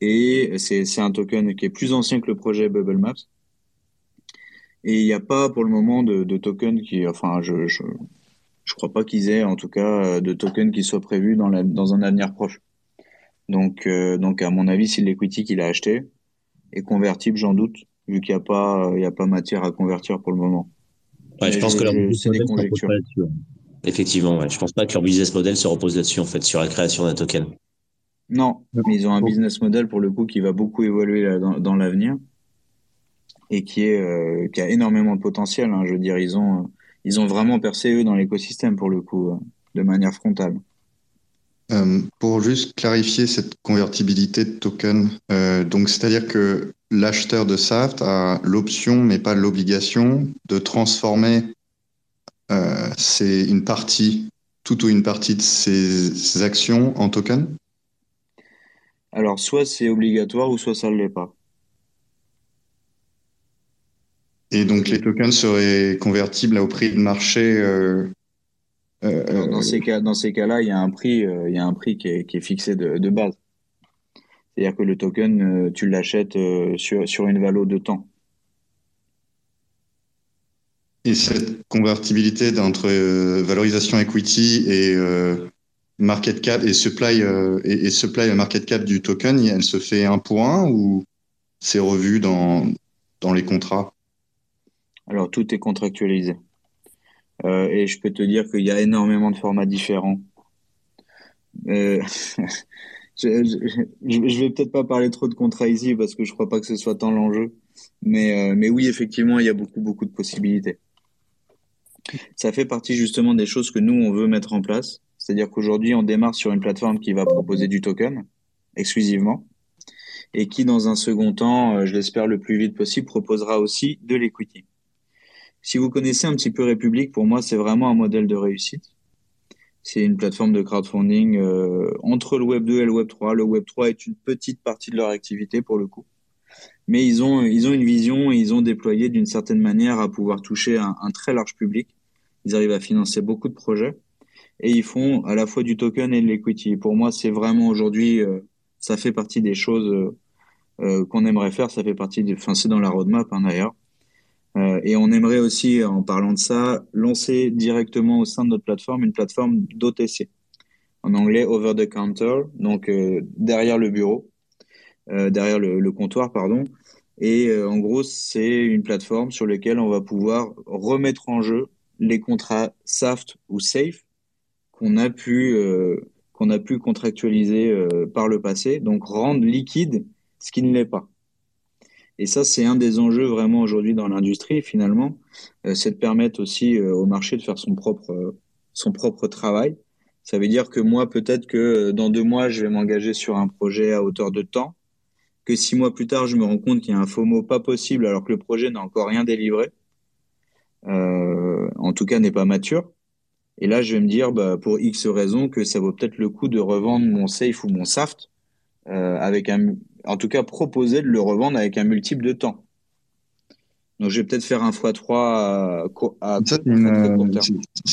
S3: Et c'est, un token qui est plus ancien que le projet Bubble Maps. Et il n'y a pas pour le moment de, token qui, enfin, je, je crois pas qu'ils aient en tout cas de token qui soit prévu dans, un avenir proche. Donc, euh, à mon avis, c'est l'equity qu'il a acheté est convertible, j'en doute, vu qu'il n'y a a pas matière à convertir pour le moment.
S4: Ouais, je pense que leur business model là-dessus. Effectivement, ouais. je pense pas que leur business model se repose là-dessus, en fait, sur la création d'un token.
S3: Non, mais ils ont un business model pour le coup qui va beaucoup évoluer dans, dans l'avenir et qui est euh, qui a énormément de potentiel. Hein. Je veux dire, ils ont ils ont vraiment percé eux dans l'écosystème pour le coup, euh, de manière frontale.
S2: Euh, pour juste clarifier cette convertibilité de token, euh, donc c'est-à-dire que l'acheteur de SAFT a l'option, mais pas l'obligation, de transformer euh, c'est une partie, tout ou une partie de ses, actions en token
S3: Alors, soit c'est obligatoire ou soit ça ne l'est pas.
S2: Et donc les tokens seraient convertibles au prix de marché euh,
S3: euh, dans ces cas, dans ces cas-là, il y a un prix, euh, il y a un prix qui est, qui est fixé de, de base. C'est-à-dire que le token, euh, tu l'achètes sur, sur une valeur de temps.
S2: Et cette convertibilité entre valorisation equity et market cap et supply et, et, supply market cap du token, elle se fait un pour un ou c'est revu dans dans les contrats?
S3: Alors tout est contractualisé. Euh, et je peux te dire qu'il y a énormément de formats différents. Euh, je, je, je, vais peut-être pas parler trop de contrats ici parce que je crois pas que ce soit tant l'enjeu. Mais, euh, mais oui, effectivement, il y a beaucoup, beaucoup de possibilités. Ça fait partie justement des choses que nous, on veut mettre en place. C'est-à-dire qu'aujourd'hui, on démarre sur une plateforme qui va proposer du token exclusivement et qui, dans un second temps, euh, je l'espère le plus vite possible, proposera aussi de l'equity. Si vous connaissez un petit peu République, pour moi, c'est vraiment un modèle de réussite. C'est une plateforme de crowdfunding euh, entre le Web 2 et le Web 3. Le Web 3 est une petite partie de leur activité pour le coup. mais ils ont, ils ont une vision et ils ont déployé d'une certaine manière à pouvoir toucher un, très large public. Ils arrivent à financer beaucoup de projets et ils font à la fois du token et de l'equity. Pour moi, c'est vraiment aujourd'hui, euh, ça fait partie des choses euh, qu'on aimerait faire. Ça fait partie, enfin, c'est dans la roadmap hein, d'ailleurs. Euh, et on aimerait aussi, en parlant de ça, lancer directement au sein de notre plateforme une plateforme d'OTC. En anglais, over the counter, donc euh, derrière le bureau, euh, derrière le, comptoir, pardon. Et en gros, c'est une plateforme sur laquelle on va pouvoir remettre en jeu les contrats SAFT ou SAFE qu'on a pu qu'on a pu contractualiser par le passé, donc rendre liquide ce qui ne l'est pas. Et ça, c'est un des enjeux vraiment aujourd'hui dans l'industrie, finalement, euh, c'est de permettre aussi euh, au marché de faire son propre, euh, son propre travail. Ça veut dire que moi, peut-être que dans deux mois, je vais m'engager sur un projet à hauteur de temps, que six mois plus tard, je me rends compte qu'il y a un FOMO pas possible alors que le projet n'a encore rien délivré, euh, en tout cas n'est pas mature. Et là, je vais me dire, bah, pour X raisons, que ça vaut peut-être le coup de revendre mon safe ou mon SAFT euh, avec un, en tout cas proposer de le revendre avec un multiple de temps. Donc je vais peut-être faire un x3 à, à
S2: C'est une,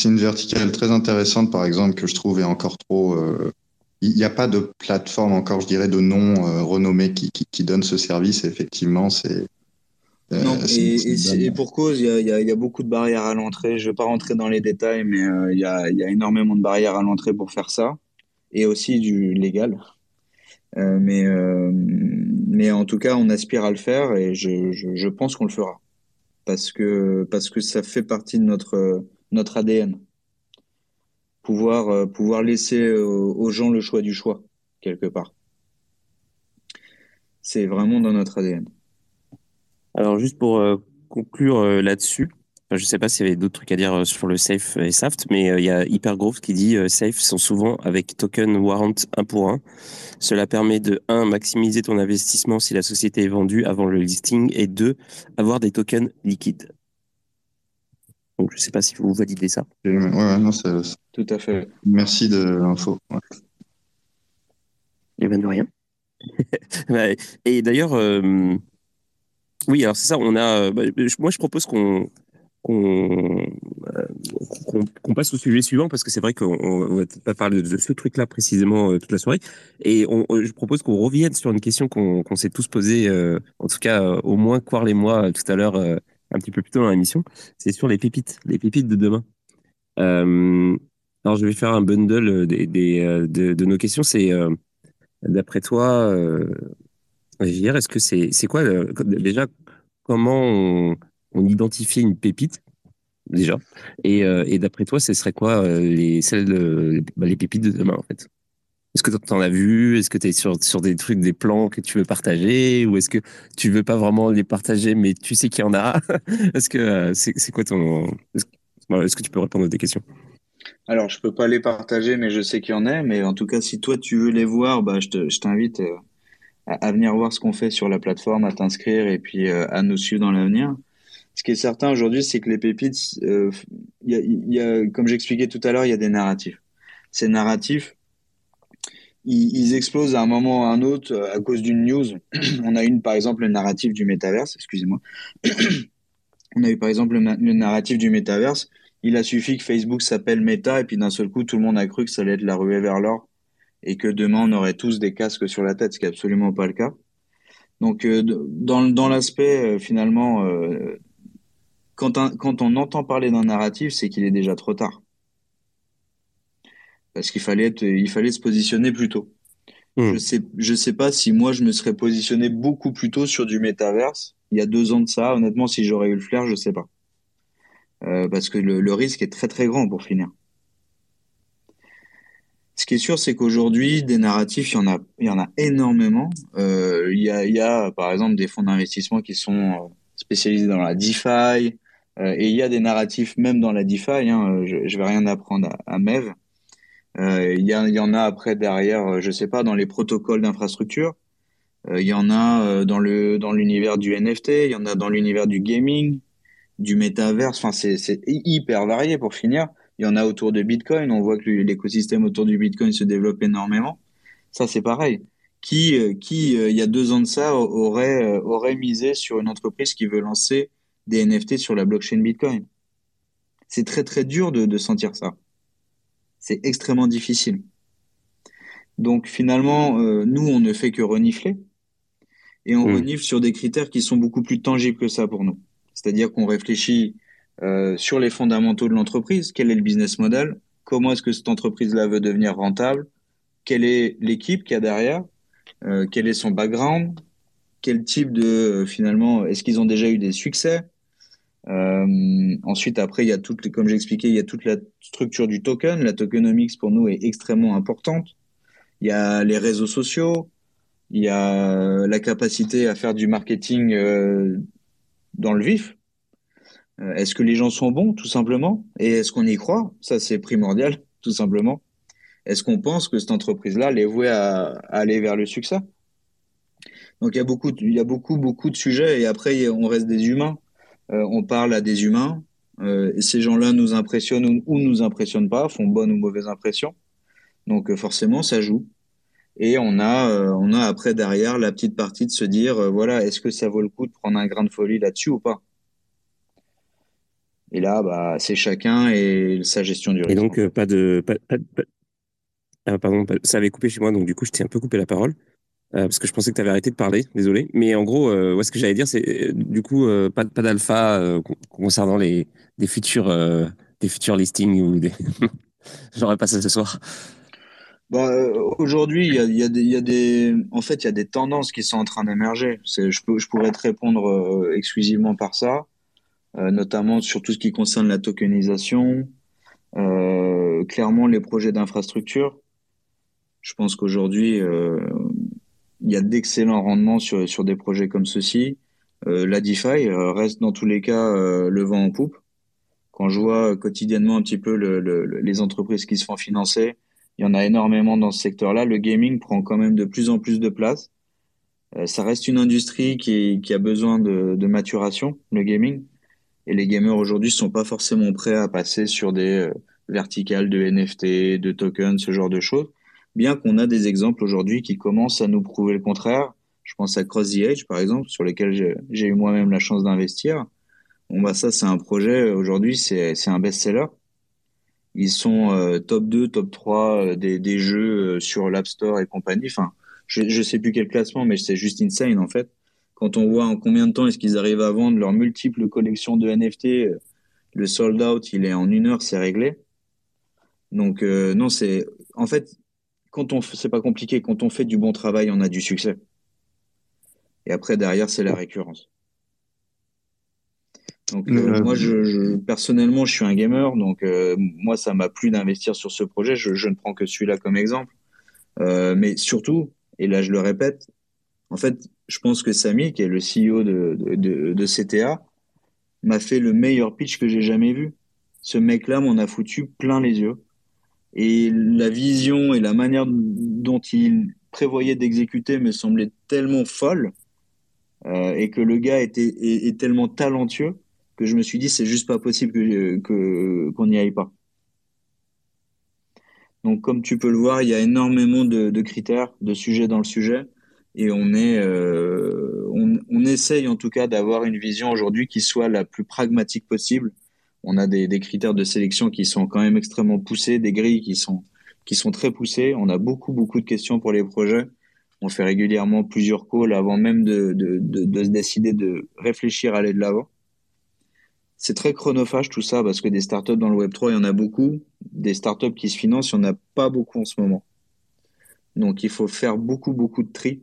S2: une, verticale très intéressante, par exemple, que je trouve est encore trop. Euh, il n'y a pas de plateforme encore, je dirais, de nom euh, renommé qui, qui, qui, donne ce service. Effectivement, c'est.
S3: Euh, non, et, et, et, pour cause, il y a, y, a, y a, beaucoup de barrières à l'entrée. Je ne vais pas rentrer dans les détails, mais il y, a, y, a, énormément de barrières à l'entrée pour faire ça. Et aussi du légal. Euh, mais, euh, mais en tout cas, on aspire à le faire et je, je, je pense qu'on le fera parce que parce que ça fait partie de notre notre ADN. Pouvoir euh, pouvoir laisser aux gens le choix du choix quelque part. C'est vraiment dans notre ADN.
S1: Alors juste pour conclure là-dessus, je ne sais pas s'il y avait d'autres trucs à dire sur le safe et SAFT, mais il y a Hypergrowth qui dit safe sont souvent avec token warrant 1 pour 1. Cela permet de 1. maximiser ton investissement si la société est vendue avant le listing et 2. avoir des tokens liquides. Donc, je ne sais pas si vous validez ça.
S2: Ouais, ouais, non,
S3: Tout à fait.
S2: Merci de l'info. Ouais.
S1: Et ben de rien. et d'ailleurs, euh... oui, alors c'est ça, on a. Bah, moi, je propose qu'on qu'on qu'on passe au sujet suivant parce que c'est vrai qu'on va pas parler de ce truc-là précisément euh, toute la soirée. Et je propose qu'on revienne sur une question qu'on qu s'est tous posée, euh, en tout cas euh, au moins Quarl et moi tout à l'heure, euh, un petit peu plus tôt dans l'émission. C'est sur les pépites, les pépites de demain. Euh, alors je vais faire un bundle des, des de, de, nos questions. C'est d'après toi, euh, est-ce que c'est c'est quoi déjà comment on, on identifie une pépite déjà. Et, euh, d'après toi, ce serait quoi euh, les, euh, bah, les pépites de demain, en fait? Est-ce que tu en as vu? Est-ce que tu es sur, sur des trucs, des plans que tu veux partager? Ou est-ce que tu veux pas vraiment les partager, mais tu sais qu'il y en a Est-ce que euh, c'est quoi ton. Est-ce est que tu peux répondre à des questions?
S3: Alors, je peux pas les partager, mais je sais qu'il y en a. Mais en tout cas, si toi, tu veux les voir, bah, je t'invite à, à, venir voir ce qu'on fait sur la plateforme, à t'inscrire et puis à nous suivre dans l'avenir. Ce qui est certain aujourd'hui, c'est que les pépites, euh, y a, comme j'expliquais tout à l'heure, il y a des narratifs. Ces narratifs, ils, explosent à un moment ou à un autre euh, à cause d'une news. On a une, par exemple, le narratif du métaverse, excusez-moi. On a eu, par exemple, le, narratif du métaverse. Il a suffi que Facebook s'appelle Meta et puis d'un seul coup, tout le monde a cru que ça allait être la ruée vers l'or et que demain, on aurait tous des casques sur la tête, ce qui n'est absolument pas le cas. Donc, euh, dans, l'aspect, finalement, quand, un, quand on entend parler d'un narratif, c'est qu'il est déjà trop tard. Parce qu'il fallait, être, il fallait se positionner plus tôt. Mmh. Je sais, je sais pas si moi je me serais positionné beaucoup plus tôt sur du métaverse. Il y a deux ans de ça, honnêtement, si j'aurais eu le flair, je sais pas. Euh, parce que le, le, risque est très très grand pour finir. Ce qui est sûr, c'est qu'aujourd'hui, des narratifs, il y en a, il y en a énormément. Euh, il, y a, il y a, par exemple, des fonds d'investissement qui sont spécialisés dans la DeFi, euh, et il y a des narratifs même dans la DeFi. Hein, je, je vais rien apprendre à, à Mev. Euh, il, y en a après derrière, je sais pas, dans les protocoles d'infrastructure. Euh, il y en a dans le dans l'univers du NFT. Il y en a dans l'univers du gaming, du métaverse. Enfin, c'est hyper varié pour finir. Il y en a autour de Bitcoin. On voit que l'écosystème autour du Bitcoin se développe énormément. Ça, c'est pareil. qui, qui il y a deux ans de ça, aurait, aurait misé sur une entreprise qui veut lancer des NFT sur la blockchain Bitcoin C'est très très dur de, de sentir ça. C'est extrêmement difficile. Donc finalement, nous, on ne fait que renifler et on mmh. renifle sur des critères qui sont beaucoup plus tangibles que ça pour nous. C'est-à-dire qu'on réfléchit euh, sur les fondamentaux de l'entreprise, quel est le business model, comment est-ce que cette entreprise-là veut devenir rentable, quelle est l'équipe qu'il y a derrière, euh, quel est son background, quel type de euh, finalement, est-ce qu'ils ont déjà eu des succès? Euh, ensuite, après, il y a toutes, comme j'ai expliqué, il y a toute la structure du token. La tokenomics pour nous est extrêmement importante. Il y a les réseaux sociaux, il y a la capacité à faire du marketing euh, dans le vif. Euh, est-ce que les gens sont bons, tout simplement? Et est-ce qu'on y croit? Ça, c'est primordial, tout simplement. Est-ce qu'on pense que cette entreprise-là est vouée à, aller vers le succès? Donc, il y a beaucoup, il y a beaucoup, beaucoup de sujets. Et après, on reste des humains. Euh, on parle à des humains. et ces gens-là nous impressionnent ou, ou nous impressionnent pas, font bonne ou mauvaise impression. Donc, forcément, ça joue. Et on a, euh, on a après derrière la petite partie de se dire, euh, voilà, est-ce que ça vaut le coup de prendre un grain de folie là-dessus ou pas? Et là, bah, c'est chacun et sa gestion du risque.
S1: Et donc, euh, pas de. Ah, pardon, ça avait coupé chez moi, donc du coup, je t'ai un peu coupé la parole. Parce que je pensais que tu avais arrêté de parler, désolé. Mais en gros, ouais, ce que j'allais dire, c'est du coup, pas, d'alpha concernant les, des, futurs, des futurs listings ou des. J'aurais pas ça ce soir.
S3: Euh, aujourd'hui, il y a, y, a y a des, en fait, il y a des tendances qui sont en train d'émerger. Je, pourrais te répondre euh, exclusivement par ça, euh, notamment sur tout ce qui concerne la tokenisation, euh, clairement les projets d'infrastructure. Je pense qu'aujourd'hui, il y a d'excellents rendements sur, sur des projets comme ceci. la DeFi reste dans tous les cas le vent en poupe. Quand je vois quotidiennement un petit peu le, le, les entreprises qui se font financer, il y en a énormément dans ce secteur-là. Le gaming prend quand même de plus en plus de place. Euh, ça reste une industrie qui, qui a besoin de, de, maturation, le gaming. Et les gamers aujourd'hui sont pas forcément prêts à passer sur des euh, verticales de NFT, de tokens, ce genre de choses. Bien qu'on a des exemples aujourd'hui qui commencent à nous prouver le contraire. Je pense à Cross the Age, par exemple, sur lesquels j'ai eu moi-même la chance d'investir. Bon, bah, ça, c'est un projet, aujourd'hui, c'est un best-seller. Ils sont euh, top 2, top 3 euh, des, des, jeux euh, sur l'App Store et compagnie. Enfin, je ne sais plus quel classement, mais c'est juste insane en fait. Quand on voit en combien de temps est-ce qu'ils arrivent à vendre leurs multiples collections de NFT, le sold out, il est en une heure, c'est réglé. Donc non, c'est en fait quand on c'est pas compliqué. Quand on fait du bon travail, on a du succès. Et après derrière, c'est la récurrence. Donc euh, moi, je, je, personnellement, je suis un gamer, donc euh, moi, ça m'a plu d'investir sur ce projet. Je, je ne prends que celui-là comme exemple, euh, mais surtout, et là, je le répète, en fait, je pense que Samy, qui est le CEO de, de, de, CTA, m'a fait le meilleur pitch que j'ai jamais vu. Ce mec-là m'en a foutu plein les yeux. Et la vision et la manière dont il prévoyait d'exécuter me semblait tellement folle euh, et que le gars était tellement talentueux que je me suis dit c'est juste pas possible qu'on n'y aille pas. Donc comme tu peux le voir, il y a énormément de, critères, de sujets dans le sujet, et on est, euh, on, essaye en tout cas d'avoir une vision aujourd'hui qui soit la plus pragmatique possible. On a des, critères de sélection qui sont quand même extrêmement poussés, des grilles qui sont très poussées. On a beaucoup beaucoup de questions pour les projets. On fait régulièrement plusieurs calls avant même de, se décider de réfléchir à aller de l'avant c'est très chronophage tout ça parce que des startups dans le Web 3, il y en a beaucoup. Des startups qui se financent, il n'y en a pas beaucoup en ce moment. Donc il faut faire beaucoup, beaucoup de tri.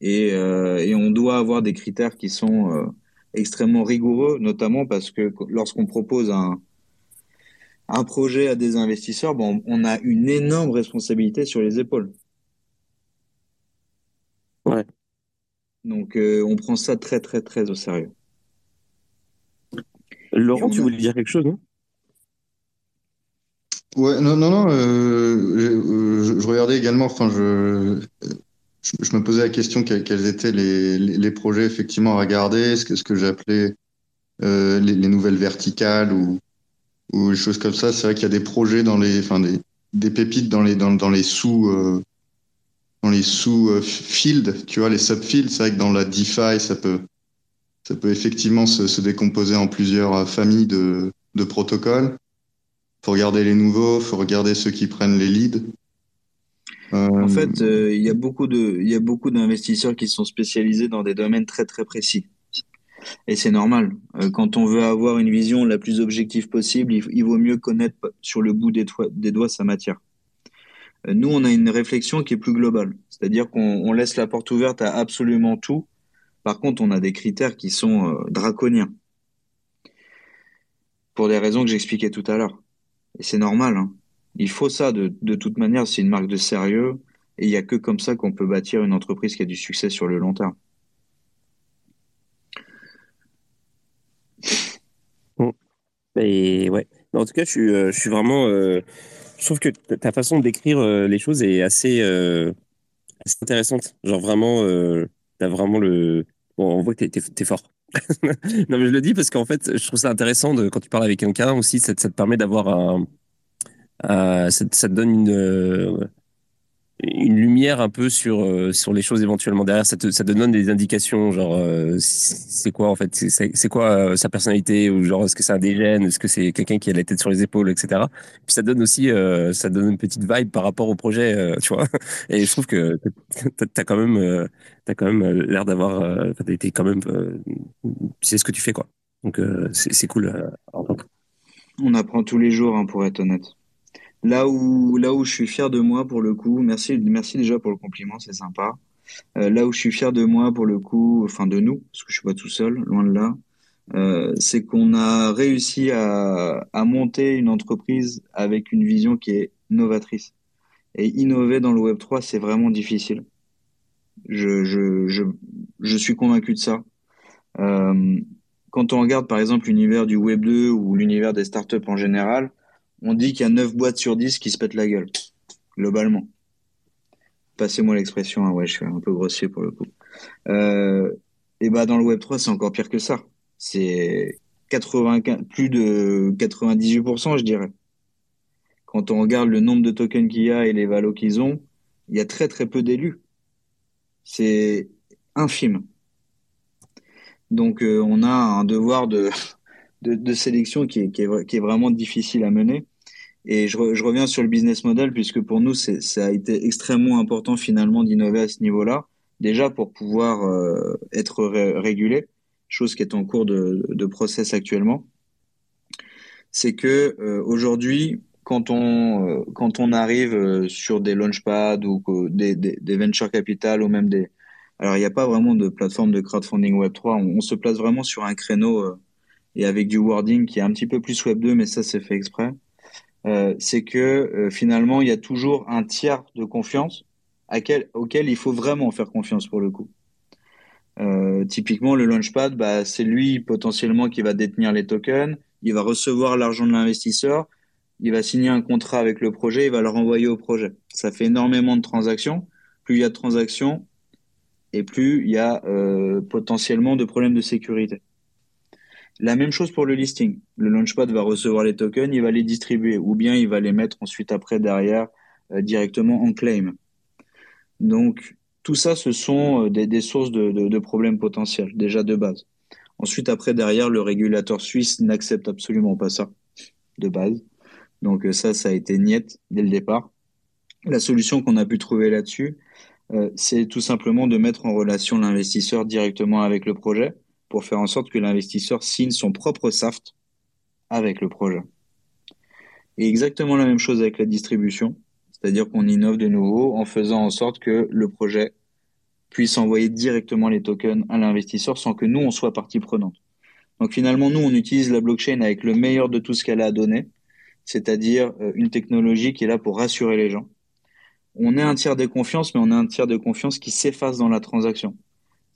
S3: Et, euh, on doit avoir des critères qui sont euh, extrêmement rigoureux, notamment parce que lorsqu'on propose un, un projet à des investisseurs, bon, on a une énorme responsabilité sur les épaules.
S1: Ouais.
S3: Donc euh, on prend ça très, très, très au sérieux.
S1: Laurent, tu voulais dire quelque chose, non?
S2: Ouais, non, non, non. Euh, je, regardais également. Enfin, je, je, me posais la question quels étaient les, les, projets effectivement à regarder, ce que ce que j'appelais euh, les, les, nouvelles verticales ou ou choses comme ça? C'est vrai qu'il y a des projets dans les, enfin des, pépites dans les dans, dans les sous euh, les sous-fields, tu vois, les subfields. C'est vrai que dans la DeFi, ça peut, ça peut effectivement se, se décomposer en plusieurs familles de, de protocoles. Faut regarder les nouveaux, faut regarder ceux qui prennent les leads.
S3: Euh... En fait, euh, il y a beaucoup de, il y a beaucoup d'investisseurs qui sont spécialisés dans des domaines très très précis. Et c'est normal. Euh, quand on veut avoir une vision la plus objective possible, il, il vaut mieux connaître sur le bout des, des doigts sa matière. Euh, nous, on a une réflexion qui est plus globale. C'est-à-dire qu'on laisse la porte ouverte à absolument tout. Par contre, on a des critères qui sont euh, draconiens. Pour des raisons que j'expliquais tout à l'heure. Et c'est normal. Hein. Il faut ça de, de toute manière. C'est une marque de sérieux. Et il n'y a que comme ça qu'on peut bâtir une entreprise qui a du succès sur le long terme.
S1: Et ouais. En tout cas, je suis, euh, je suis vraiment. Euh, je trouve que ta façon décrire euh, les choses est assez, assez intéressante. Genre vraiment, t'as vraiment le. Bon, on voit que t'es, fort. non, mais je le dis parce qu'en fait, je trouve ça intéressant de, quand tu parles avec quelqu'un aussi, ça te permet d'avoir un. Un ça, te donne une une lumière un peu sur euh, sur les choses éventuellement derrière. Ça te ça te donne des indications genre euh, c'est quoi en fait c'est c'est quoi euh, sa personnalité ou genre est-ce que c'est un dégène est-ce que c'est quelqu'un qui a la tête sur les épaules etc puis ça donne aussi euh, ça donne une petite vibe par rapport au projet euh, tu vois. Et je trouve que t'as quand même t'as quand même l'air d'avoir euh, été quand même sais ce que tu fais quoi. Donc c'est c'est cool
S3: on apprend tous les jours hein, pour être honnête Là où, là où je suis fier de moi pour le coup, merci, merci déjà pour le compliment, c'est sympa. Euh, là où je suis fier de moi pour le coup, enfin de nous, parce que je suis pas tout seul, loin de là, euh, c'est qu'on a réussi à, à monter une entreprise avec une vision qui est novatrice. Et innover dans le Web 3, c'est vraiment difficile. Je, je, je, je suis convaincu de ça. Euh, quand on regarde par exemple l'univers du Web 2 ou l'univers des startups en général, on dit qu'il y a 9 boîtes sur 10 qui se pètent la gueule, globalement. Passez-moi l'expression, hein, ouais, je suis un peu grossier pour le coup. Euh, et bah dans le Web 3, c'est encore pire que ça. C'est 95, plus de 98%, je dirais. Quand on regarde le nombre de tokens qu'il y a et les valos qu'ils ont, il y a très très peu d'élus. C'est infime. Donc euh, on a un devoir de, de, sélection qui est, vraiment difficile à mener. Et je, reviens sur le business model, puisque pour nous, ça a été extrêmement important finalement d'innover à ce niveau-là, déjà pour pouvoir euh, être ré régulé, chose qui est en cours de, process actuellement. C'est que euh, aujourd'hui, quand on, euh, quand on arrive sur des launchpads ou des, des, venture capital ou même des... Alors, il n'y a pas vraiment de plateforme de crowdfunding Web3, on, se place vraiment sur un créneau et avec du wording qui est un petit peu plus Web 2, mais ça c'est fait exprès, euh, c'est que euh, finalement il y a toujours un tiers de confiance auquel il faut vraiment faire confiance pour le coup. Euh, typiquement le launchpad, bah, c'est lui potentiellement qui va détenir les tokens, il va recevoir l'argent de l'investisseur, il va signer un contrat avec le projet, il va le renvoyer au projet. Ça fait énormément de transactions. Plus il y a de transactions, et plus il y a potentiellement de problèmes de sécurité. La même chose pour le listing. Le Launchpad va recevoir les tokens, il va les distribuer, ou bien il va les mettre ensuite après derrière euh, directement en claim. Donc tout ça, ce sont euh, des, sources de, problèmes potentiels déjà de base. Ensuite, après derrière, le régulateur suisse n'accepte absolument pas ça de base. Donc euh, ça, ça a été niette dès le départ. La solution qu'on a pu trouver là-dessus, c'est tout simplement de mettre en relation l'investisseur directement avec le projet pour faire en sorte que l'investisseur signe son propre SAFT avec le projet. Et exactement la même chose avec la distribution, c'est-à-dire qu'on innove de nouveau en faisant en sorte que le projet puisse envoyer directement les tokens à l'investisseur sans que nous, on soit partie prenante. Donc finalement, nous, on utilise la blockchain avec le meilleur de tout ce qu'elle a à donner, c'est-à-dire euh, une technologie qui est là pour rassurer les gens. On est un tiers de confiance, mais on est un tiers de confiance qui s'efface dans la transaction.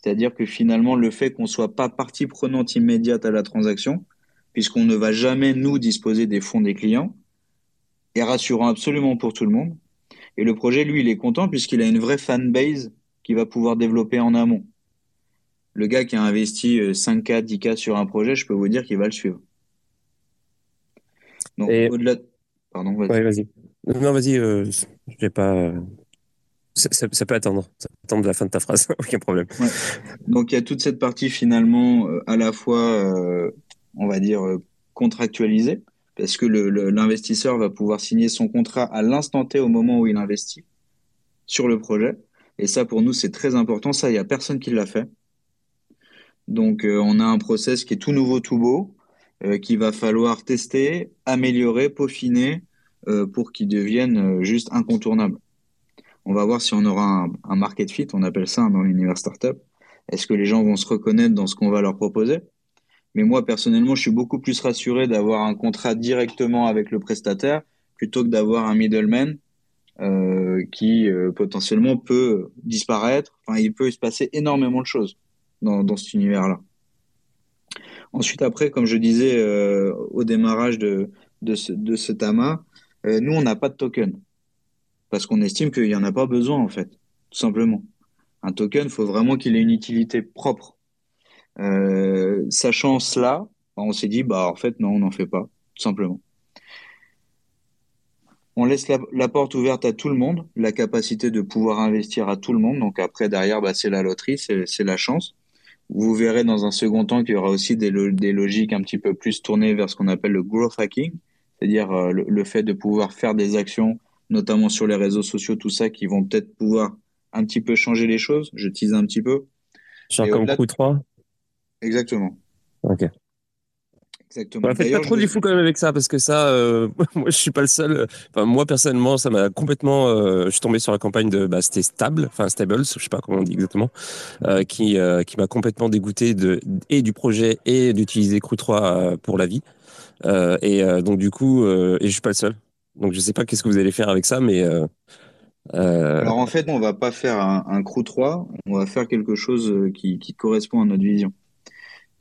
S3: C'est-à-dire que finalement, le fait qu'on soit pas partie prenante immédiate à la transaction, puisqu'on ne va jamais nous disposer des fonds des clients, est rassurant absolument pour tout le monde. Et le projet, lui, il est content puisqu'il a une vraie fanbase qu'il va pouvoir développer en amont. Le gars qui a investi 5K, 10K sur un projet, je peux vous dire qu'il va le suivre.
S1: Donc, Et... au-delà. Pardon, vas-y. Ouais, vas-y. Non, vas-y, euh, je vais pas. Ça, peut attendre. Attendre la fin de ta phrase. Aucun problème.
S3: Donc il y a toute cette partie finalement euh, à la fois, euh, on va dire, euh, contractualisée, parce que l'investisseur va pouvoir signer son contrat à l'instant T au moment où il investit sur le projet. Et ça, pour nous, c'est très important. Ça, il n'y a personne qui l'a fait. Donc, on a un process qui est tout nouveau, tout beau, qu'il va falloir tester, améliorer, peaufiner pour qu'il devienne juste incontournable on va voir si on aura un, market fit, on appelle ça dans l'univers startup. Est-ce que les gens vont se reconnaître dans ce qu'on va leur proposer? Mais moi, personnellement, je suis beaucoup plus rassuré d'avoir un contrat directement avec le prestataire plutôt que d'avoir un middleman euh, qui euh, potentiellement peut disparaître. Enfin, il peut se passer énormément de choses dans, cet univers-là. Ensuite, après, comme je disais euh, au démarrage de, ce, de ce TAMA, nous, on n'a pas de token parce qu'on estime qu'il n'y en a pas besoin, en fait, tout simplement. Un token, il faut vraiment qu'il ait une utilité propre. Euh, sachant cela, on s'est dit, bah, en fait, non, on n'en fait pas, tout simplement. On laisse la, porte ouverte à tout le monde, la capacité de pouvoir investir à tout le monde. Donc après, derrière, bah, c'est la loterie, c'est la chance. Vous verrez dans un second temps qu'il y aura aussi des, des, logiques un petit peu plus tournées vers ce qu'on appelle le growth hacking, c'est-à-dire euh, le, fait de pouvoir faire des actions notamment sur les réseaux sociaux, tout ça, qui vont peut-être pouvoir un petit peu changer les choses. Je tease un petit peu.
S1: Genre comme coup 3
S3: Exactement.
S1: Ok. Exactement. Ouais, faites pas trop du fou quand même avec ça parce que ça, euh, moi je suis pas le seul. Enfin, moi personnellement, ça m'a complètement. Euh, je suis tombé sur la campagne de, bah, c'était stable, enfin stables, je sais pas comment on dit exactement, euh, qui qui m'a complètement dégoûté de et du projet et d'utiliser Crew 3 pour la vie. et donc du coup, et je suis pas le seul. Donc je sais pas qu'est-ce que vous allez faire avec ça, mais. Euh,
S3: euh, Alors en fait, on va pas faire un, un crew 3, on va faire quelque chose euh, qui, qui correspond à notre vision.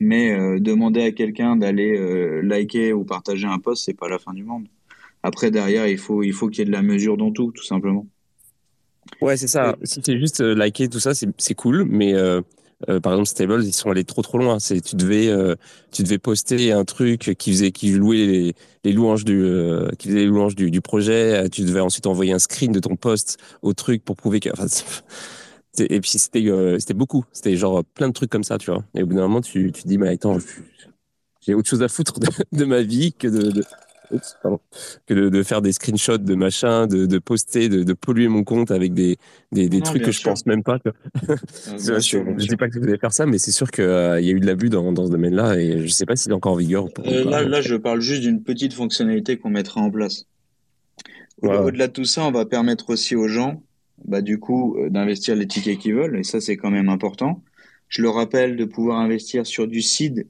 S3: Mais demander à quelqu'un d'aller liker ou partager un post, c'est pas la fin du monde. Après derrière, il faut il faut qu'il y ait de la mesure dans tout, tout simplement.
S1: Ouais, c'est ça. Si c'est juste liker tout ça, c'est cool, mais euh, par exemple, Stables, ils sont allés trop trop loin. C'est tu devais euh, tu devais poster un truc qui faisait qui louait les, louanges du euh, qui faisait les louanges du, du, projet. Tu devais ensuite envoyer un screen de ton post au truc pour prouver que. Enfin, et puis c'était c'était beaucoup. C'était genre plein de trucs comme ça, tu vois. Et au bout d'un moment, tu tu dis mais attends, j'ai autre chose à foutre de, de ma vie que de, de que de, faire des screenshots de machin, de, de poster, de, polluer mon compte avec des, des, des trucs que je pense même pas. je, ne dis pas que vous allez faire ça, mais c'est sûr qu'il euh, y a eu de l'abus dans, dans ce domaine-là et je sais pas s'il est encore en vigueur.
S3: Euh, là, là, je parle juste d'une petite fonctionnalité qu'on mettra en place. Au-delà de tout ça, on va permettre aussi aux gens, bah, du coup, euh, d'investir les tickets qu'ils veulent, et ça, c'est quand même important. Je le rappelle de pouvoir investir sur du seed,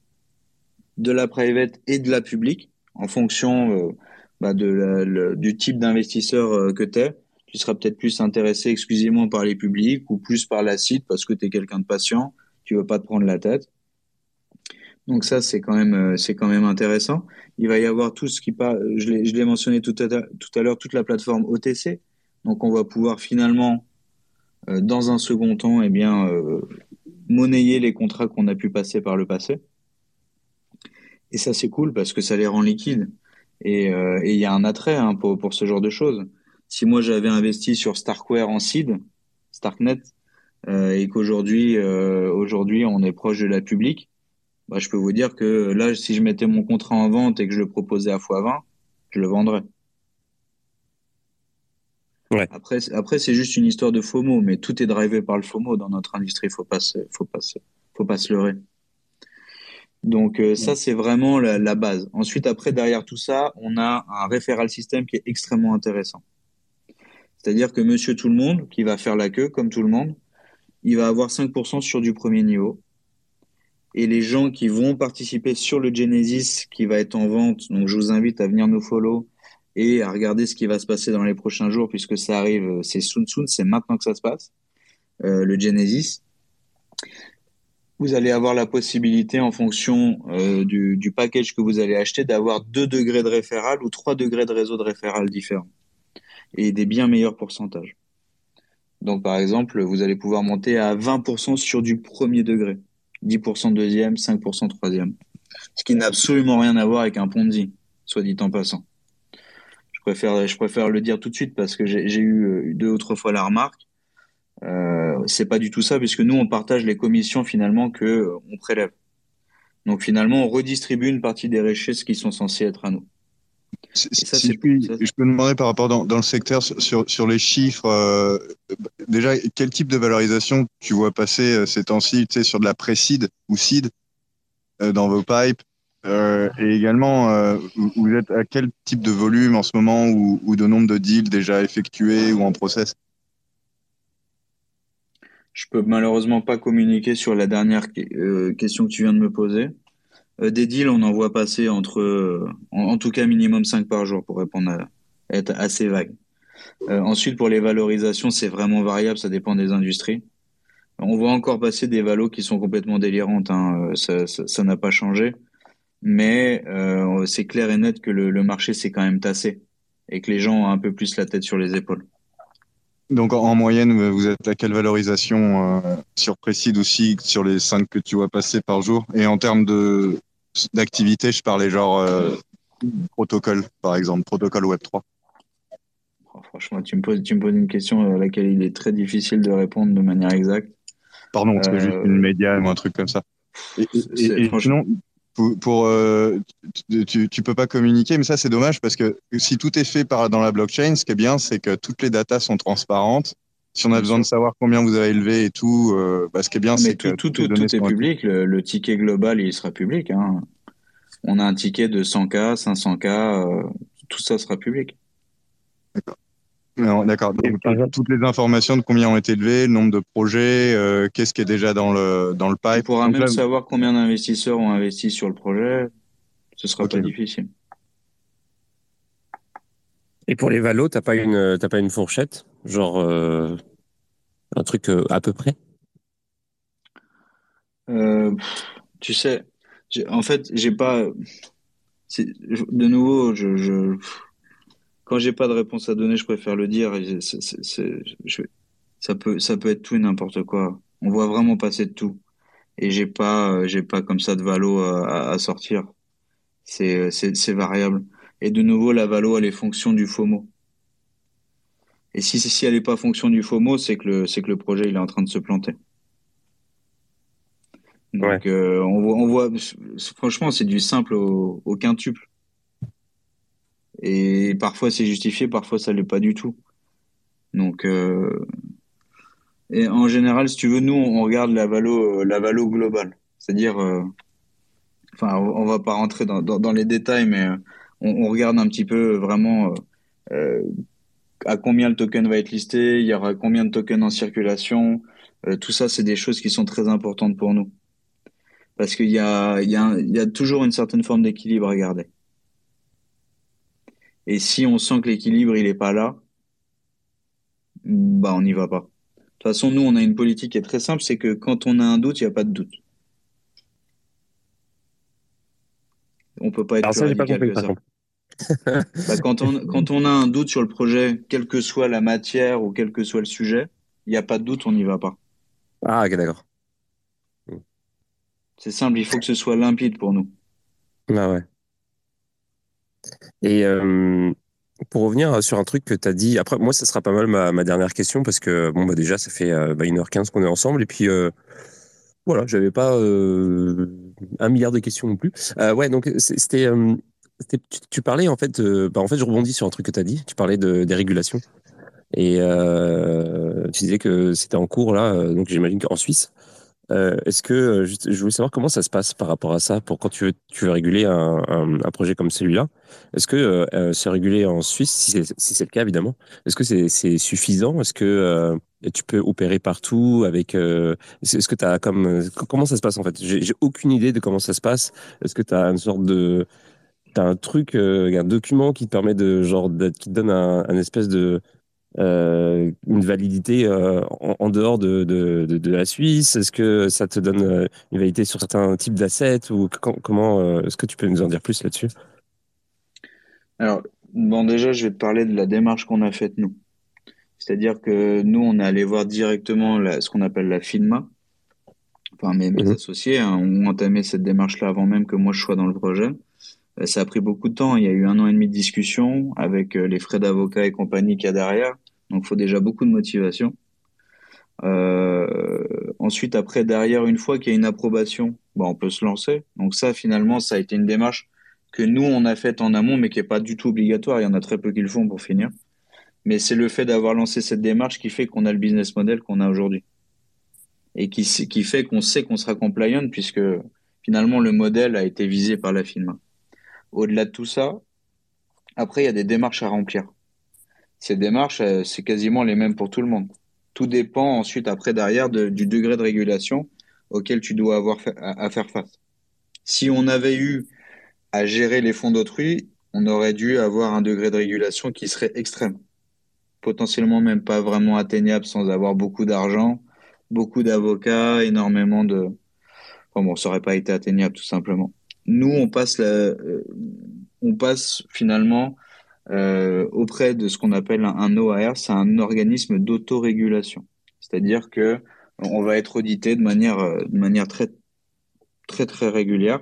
S3: de la private et de la publique en fonction euh, bah, du type d'investisseur euh, que tu es. Tu seras peut-être plus intéressé exclusivement par les publics ou plus par la site parce que tu es quelqu'un de patient, tu veux pas te prendre la tête. Donc ça, c'est quand même, euh, quand même intéressant. Il va y avoir tout ce qui pas, je l'ai mentionné tout à, tout à l'heure, toute la plateforme OTC. Donc on va pouvoir finalement, dans un second temps, eh bien, monnayer les contrats qu'on a pu passer par le passé. Et ça, c'est cool parce que ça les rend liquides. Et euh, il y a un attrait hein, pour, pour ce genre de choses. Si moi, j'avais investi sur Starkware en seed, Starknet, euh, et qu'aujourd'hui, euh, aujourd'hui, on est proche de la publique, bah, je peux vous dire que là, si je mettais mon contrat en vente et que je le proposais à x20, je le vendrais.
S1: Ouais.
S3: Après, après c'est juste une histoire de FOMO, mais tout est drivé par le FOMO dans notre industrie. Faut pas faut pas faut pas se leurrer. Donc euh, ça, c'est vraiment la, base. Ensuite, après, derrière tout ça, on a un référal système qui est extrêmement intéressant. C'est-à-dire que monsieur tout le monde, qui va faire la queue, comme tout le monde, il va avoir 5% sur du premier niveau. Et les gens qui vont participer sur le Genesis qui va être en vente, donc je vous invite à venir nous follow et à regarder ce qui va se passer dans les prochains jours, puisque ça arrive, c'est soon soon, c'est maintenant que ça se passe, euh, le Genesis vous allez avoir la possibilité, en fonction euh, du, package que vous allez acheter, d'avoir 2 degrés de référal ou 3 degrés de réseau de référal différents et des bien meilleurs pourcentages. Donc, par exemple, vous allez pouvoir monter à 20% sur du premier degré, 10% deuxième, 5% troisième. Ce qui n'a absolument rien à voir avec un Ponzi, soit dit en passant. Je préfère, je préfère le dire tout de suite parce que j'ai eu deux ou trois fois la remarque. Euh, c'est pas du tout ça, puisque nous, on partage les commissions finalement que euh, on prélève. Donc finalement, on redistribue une partie des richesses qui sont censées être à nous.
S2: Si, je, peux demander par rapport dans, le secteur sur, sur les chiffres, euh, déjà, quel type de valorisation tu vois passer ces temps-ci, tu sais, sur de la pré-seed ou seed dans vos pipes Et également, vous êtes à quel type de volume en ce moment ou, ou de nombre de deals déjà effectués ou en process?
S3: Je peux malheureusement pas communiquer sur la dernière question que tu viens de me poser. Euh, des deals, on en voit passer entre, euh, en, tout cas minimum 5 par jour pour répondre à être assez vague. Euh, ensuite, pour les valorisations, c'est vraiment variable, ça dépend des industries. On voit encore passer des valos qui sont complètement délirantes, hein. ça n'a pas changé, mais c'est clair et net que le, marché s'est quand même tassé et que les gens ont un peu plus la tête sur les épaules.
S2: Donc en, moyenne, vous êtes à quelle valorisation sur Précide aussi, sur les 5 que tu vois passer par jour? Et en termes de, d'activité, je parlais genre euh, protocole, par exemple, protocole Web3
S3: Franchement, tu me, poses, tu me poses une question à laquelle il est très difficile de répondre de manière exacte.
S2: Pardon, c'est juste une euh, médiane ou un truc comme ça. Et, sinon, pour, euh, tu, tu peux pas communiquer, mais ça c'est dommage parce que si tout est fait par, dans la blockchain, ce qui est bien, c'est que toutes les datas sont transparentes. Si on a besoin de savoir combien vous avez élevé et tout, euh, bah, ce qui est bien, c'est que
S3: tout, tout, tout est public. Le, ticket global, il sera public. Hein. On a un ticket de 100K, 500K, euh, tout ça sera public.
S2: D'accord. D'accord. Toutes les informations de combien ont été élevés, le nombre de projets, euh, qu'est-ce qui est déjà dans le, dans le pipe. On
S3: pourra même savoir combien d'investisseurs ont investi sur le projet. Ce sera pas difficile.
S1: Et pour les valos, t'as pas une, t'as pas une fourchette, genre euh, un truc euh, à peu près?
S3: Euh, tu sais, en fait, j'ai pas. De nouveau, je, je quand j'ai pas de réponse à donner, je préfère le dire. ça peut, ça peut être tout et n'importe quoi. On voit vraiment passer de tout. Et j'ai pas, j'ai pas comme ça de valo à, à sortir. C'est, c'est variable. Et de nouveau, la valo, elle est fonction du FOMO. Et si, si elle n'est pas fonction du FOMO, c'est que, le, c'est que le projet il est en train de se planter. Donc, euh, on, voit, on voit, franchement, c'est du simple au, au, quintuple. Et parfois c'est justifié, parfois ça l'est pas du tout. Donc, euh, et en général, si tu veux, nous, on regarde la valo, la valo globale. C'est-à-dire, euh, enfin, on va pas rentrer dans, dans, dans les détails, mais on, regarde un petit peu vraiment euh, euh, à combien le token va être listé, il y aura combien de tokens en circulation. Euh, tout ça, c'est des choses qui sont très importantes pour nous. Parce qu'il y a, il y, a, il y a toujours une certaine forme d'équilibre à garder. Et si on sent que l'équilibre, il est pas là, bah, on n'y va pas. De toute façon, nous, on a une politique qui est très simple, c'est que quand on a un doute, il n'y a pas de doute. On peut pas être plus radical que ça. Bah, quand, on, quand on a un doute sur le projet, quelle que soit la matière ou quel que soit le sujet, il n'y a pas de doute, on n'y va pas.
S1: Ah, ok, d'accord.
S3: C'est simple, il faut que ce soit limpide pour nous.
S1: Ah ouais. Et euh, pour revenir sur un truc que tu as dit, après, moi, ça sera pas mal ma, dernière question parce que, bon, bah, déjà, ça fait 1h15 euh, qu'on est ensemble. Et puis, euh, voilà, j'avais pas un milliard de questions non plus. ouais, donc, c'était tu, parlais en fait, bah, en fait, je rebondis sur un truc que tu as dit. Tu parlais de, des régulations et tu disais que c'était en cours là, donc j'imagine qu'en Suisse. Euh, est-ce que je, voulais savoir comment ça se passe par rapport à ça pour quand tu veux, tu veux réguler un, un, projet comme celui-là. Est-ce que c'est régulé en Suisse si c'est si le cas évidemment Est-ce que c'est suffisant? Est-ce que tu peux opérer partout avec Est-ce que tu comme comment ça se passe en fait? J'ai aucune idée de comment ça se passe. Est-ce que tu as une sorte de t'as un truc, euh, un document qui te permet de, genre, qui te donne un, espèce de, euh, une validité euh, en, dehors de, de, de, la Suisse? Est-ce que ça te donne une validité sur certains types d'assets ou comment Est-ce que tu peux nous en dire plus là-dessus?
S3: Alors, bon, déjà, je vais te parler de la démarche qu'on a faite nous. C'est-à-dire que nous, on est allé voir directement ce qu'on appelle la FINMA. Enfin, mes, mes mmh associés hein, ont entamé cette démarche-là avant même que moi je sois dans le projet. Euh, ça a pris beaucoup de temps. Il y a eu un an et demi de discussion avec euh, les frais d'avocat et compagnie qu'il y a derrière. Donc, il faut déjà beaucoup de motivation. Euh, ensuite, après, derrière, une fois qu'il y a une approbation, bon, on peut se lancer. Donc ça, finalement, ça a été une démarche que nous, on a faite en amont, mais qui n'est pas du tout obligatoire. Il y en a très peu qui le font pour finir. Mais c'est le fait d'avoir lancé cette démarche qui fait qu'on a le business model qu'on a aujourd'hui. Et qui, qui fait qu'on sait qu'on sera compliant puisque finalement le modèle a été visé par la FINMA. Au-delà de tout ça, après, il y a des démarches à remplir. Ces démarches, euh, c'est quasiment les mêmes pour tout le monde. Tout dépend ensuite, après, derrière, du degré de régulation auquel tu dois avoir à, faire face. Si on avait eu à gérer les fonds d'autrui, on aurait dû avoir un degré de régulation qui serait extrême. Potentiellement même pas vraiment atteignable sans avoir beaucoup d'argent, beaucoup d'avocats, énormément de... Enfin bon, ça aurait pas été atteignable tout simplement. Nous, on passe, la... Euh, on passe finalement euh, auprès de ce qu'on appelle un, OAR, c'est un organisme d'autorégulation. C'est-à-dire que on va être audité de manière, euh, très, régulière.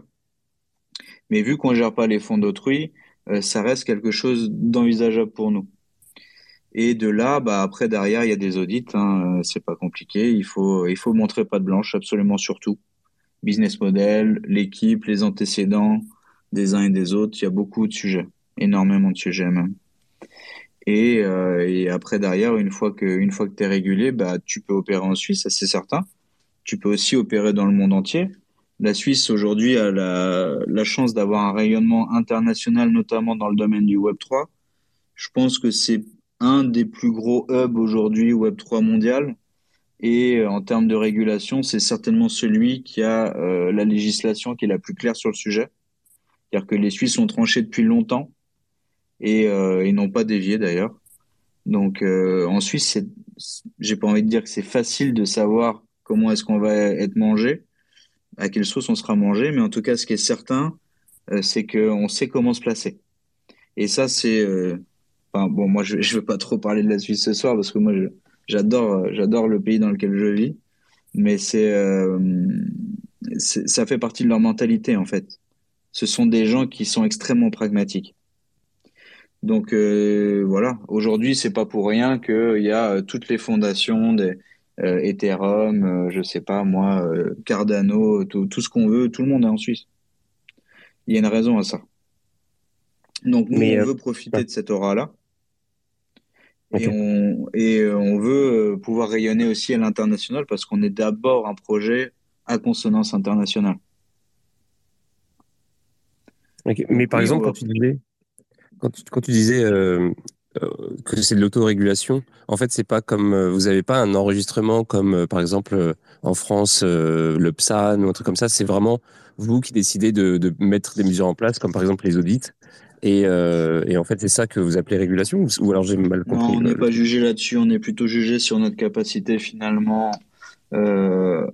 S3: Mais vu qu'on gère pas les fonds d'autrui, euh, ça reste quelque chose d'envisageable pour nous. Et de là, bah après derrière, il y a des audits. Hein, c'est pas compliqué. Il faut, faut montrer pas de blanche absolument sur tout. Business model, l'équipe, les antécédents des uns et des autres. Il y a beaucoup de sujets énormément de sujets euh, et, après derrière, une fois que une fois que tu es régulé, bah tu peux opérer en Suisse, ça c'est certain. Tu peux aussi opérer dans le monde entier. La Suisse aujourd'hui a la, chance d'avoir un rayonnement international, notamment dans le domaine du Web 3. Je pense que c'est un des plus gros hubs aujourd'hui Web 3 mondial. Et euh, en termes de régulation, c'est certainement celui qui a euh, la législation qui est la plus claire sur le sujet. C'est-à-dire que les Suisses ont tranché depuis longtemps et euh, ils n'ont pas dévié d'ailleurs. Donc euh, en Suisse, j'ai pas envie de dire que c'est facile de savoir comment est-ce qu'on va être mangé, à quelle sauce on sera mangé, mais en tout cas, ce qui est certain, euh, c'est qu'on sait comment se placer. Et ça, c'est, enfin, bon, moi, je, je veux pas trop parler de la Suisse ce soir parce que moi, j'adore, j'adore le pays dans lequel je vis, mais c'est, ça fait partie de leur mentalité en fait. Ce sont des gens qui sont extrêmement pragmatiques. Donc euh, voilà, aujourd'hui c'est pas pour rien qu'il y a euh, toutes les fondations des euh, Ethereum, euh, je sais pas moi, euh, Cardano, tout, tout ce qu'on veut, tout le monde est en Suisse. Il y a une raison à ça. Donc nous on veut profiter de cette aura là. Et, on, et on veut pouvoir rayonner aussi à l'international parce qu'on est d'abord un projet à consonance internationale.
S1: Mais par exemple, quand tu disais, quand tu, quand tu disais euh, euh, que c'est de l'autorégulation, en fait, c'est pas comme euh, vous n'avez pas un enregistrement comme par exemple en France le PSAN ou un truc comme ça. C'est vraiment vous qui décidez de, de, mettre des mesures en place, comme par exemple les audits. Et, et en fait, c'est ça que vous appelez régulation ou alors j'ai mal compris
S3: Non, on n'est pas jugé là-dessus. On est plutôt jugé sur notre capacité finalement euh,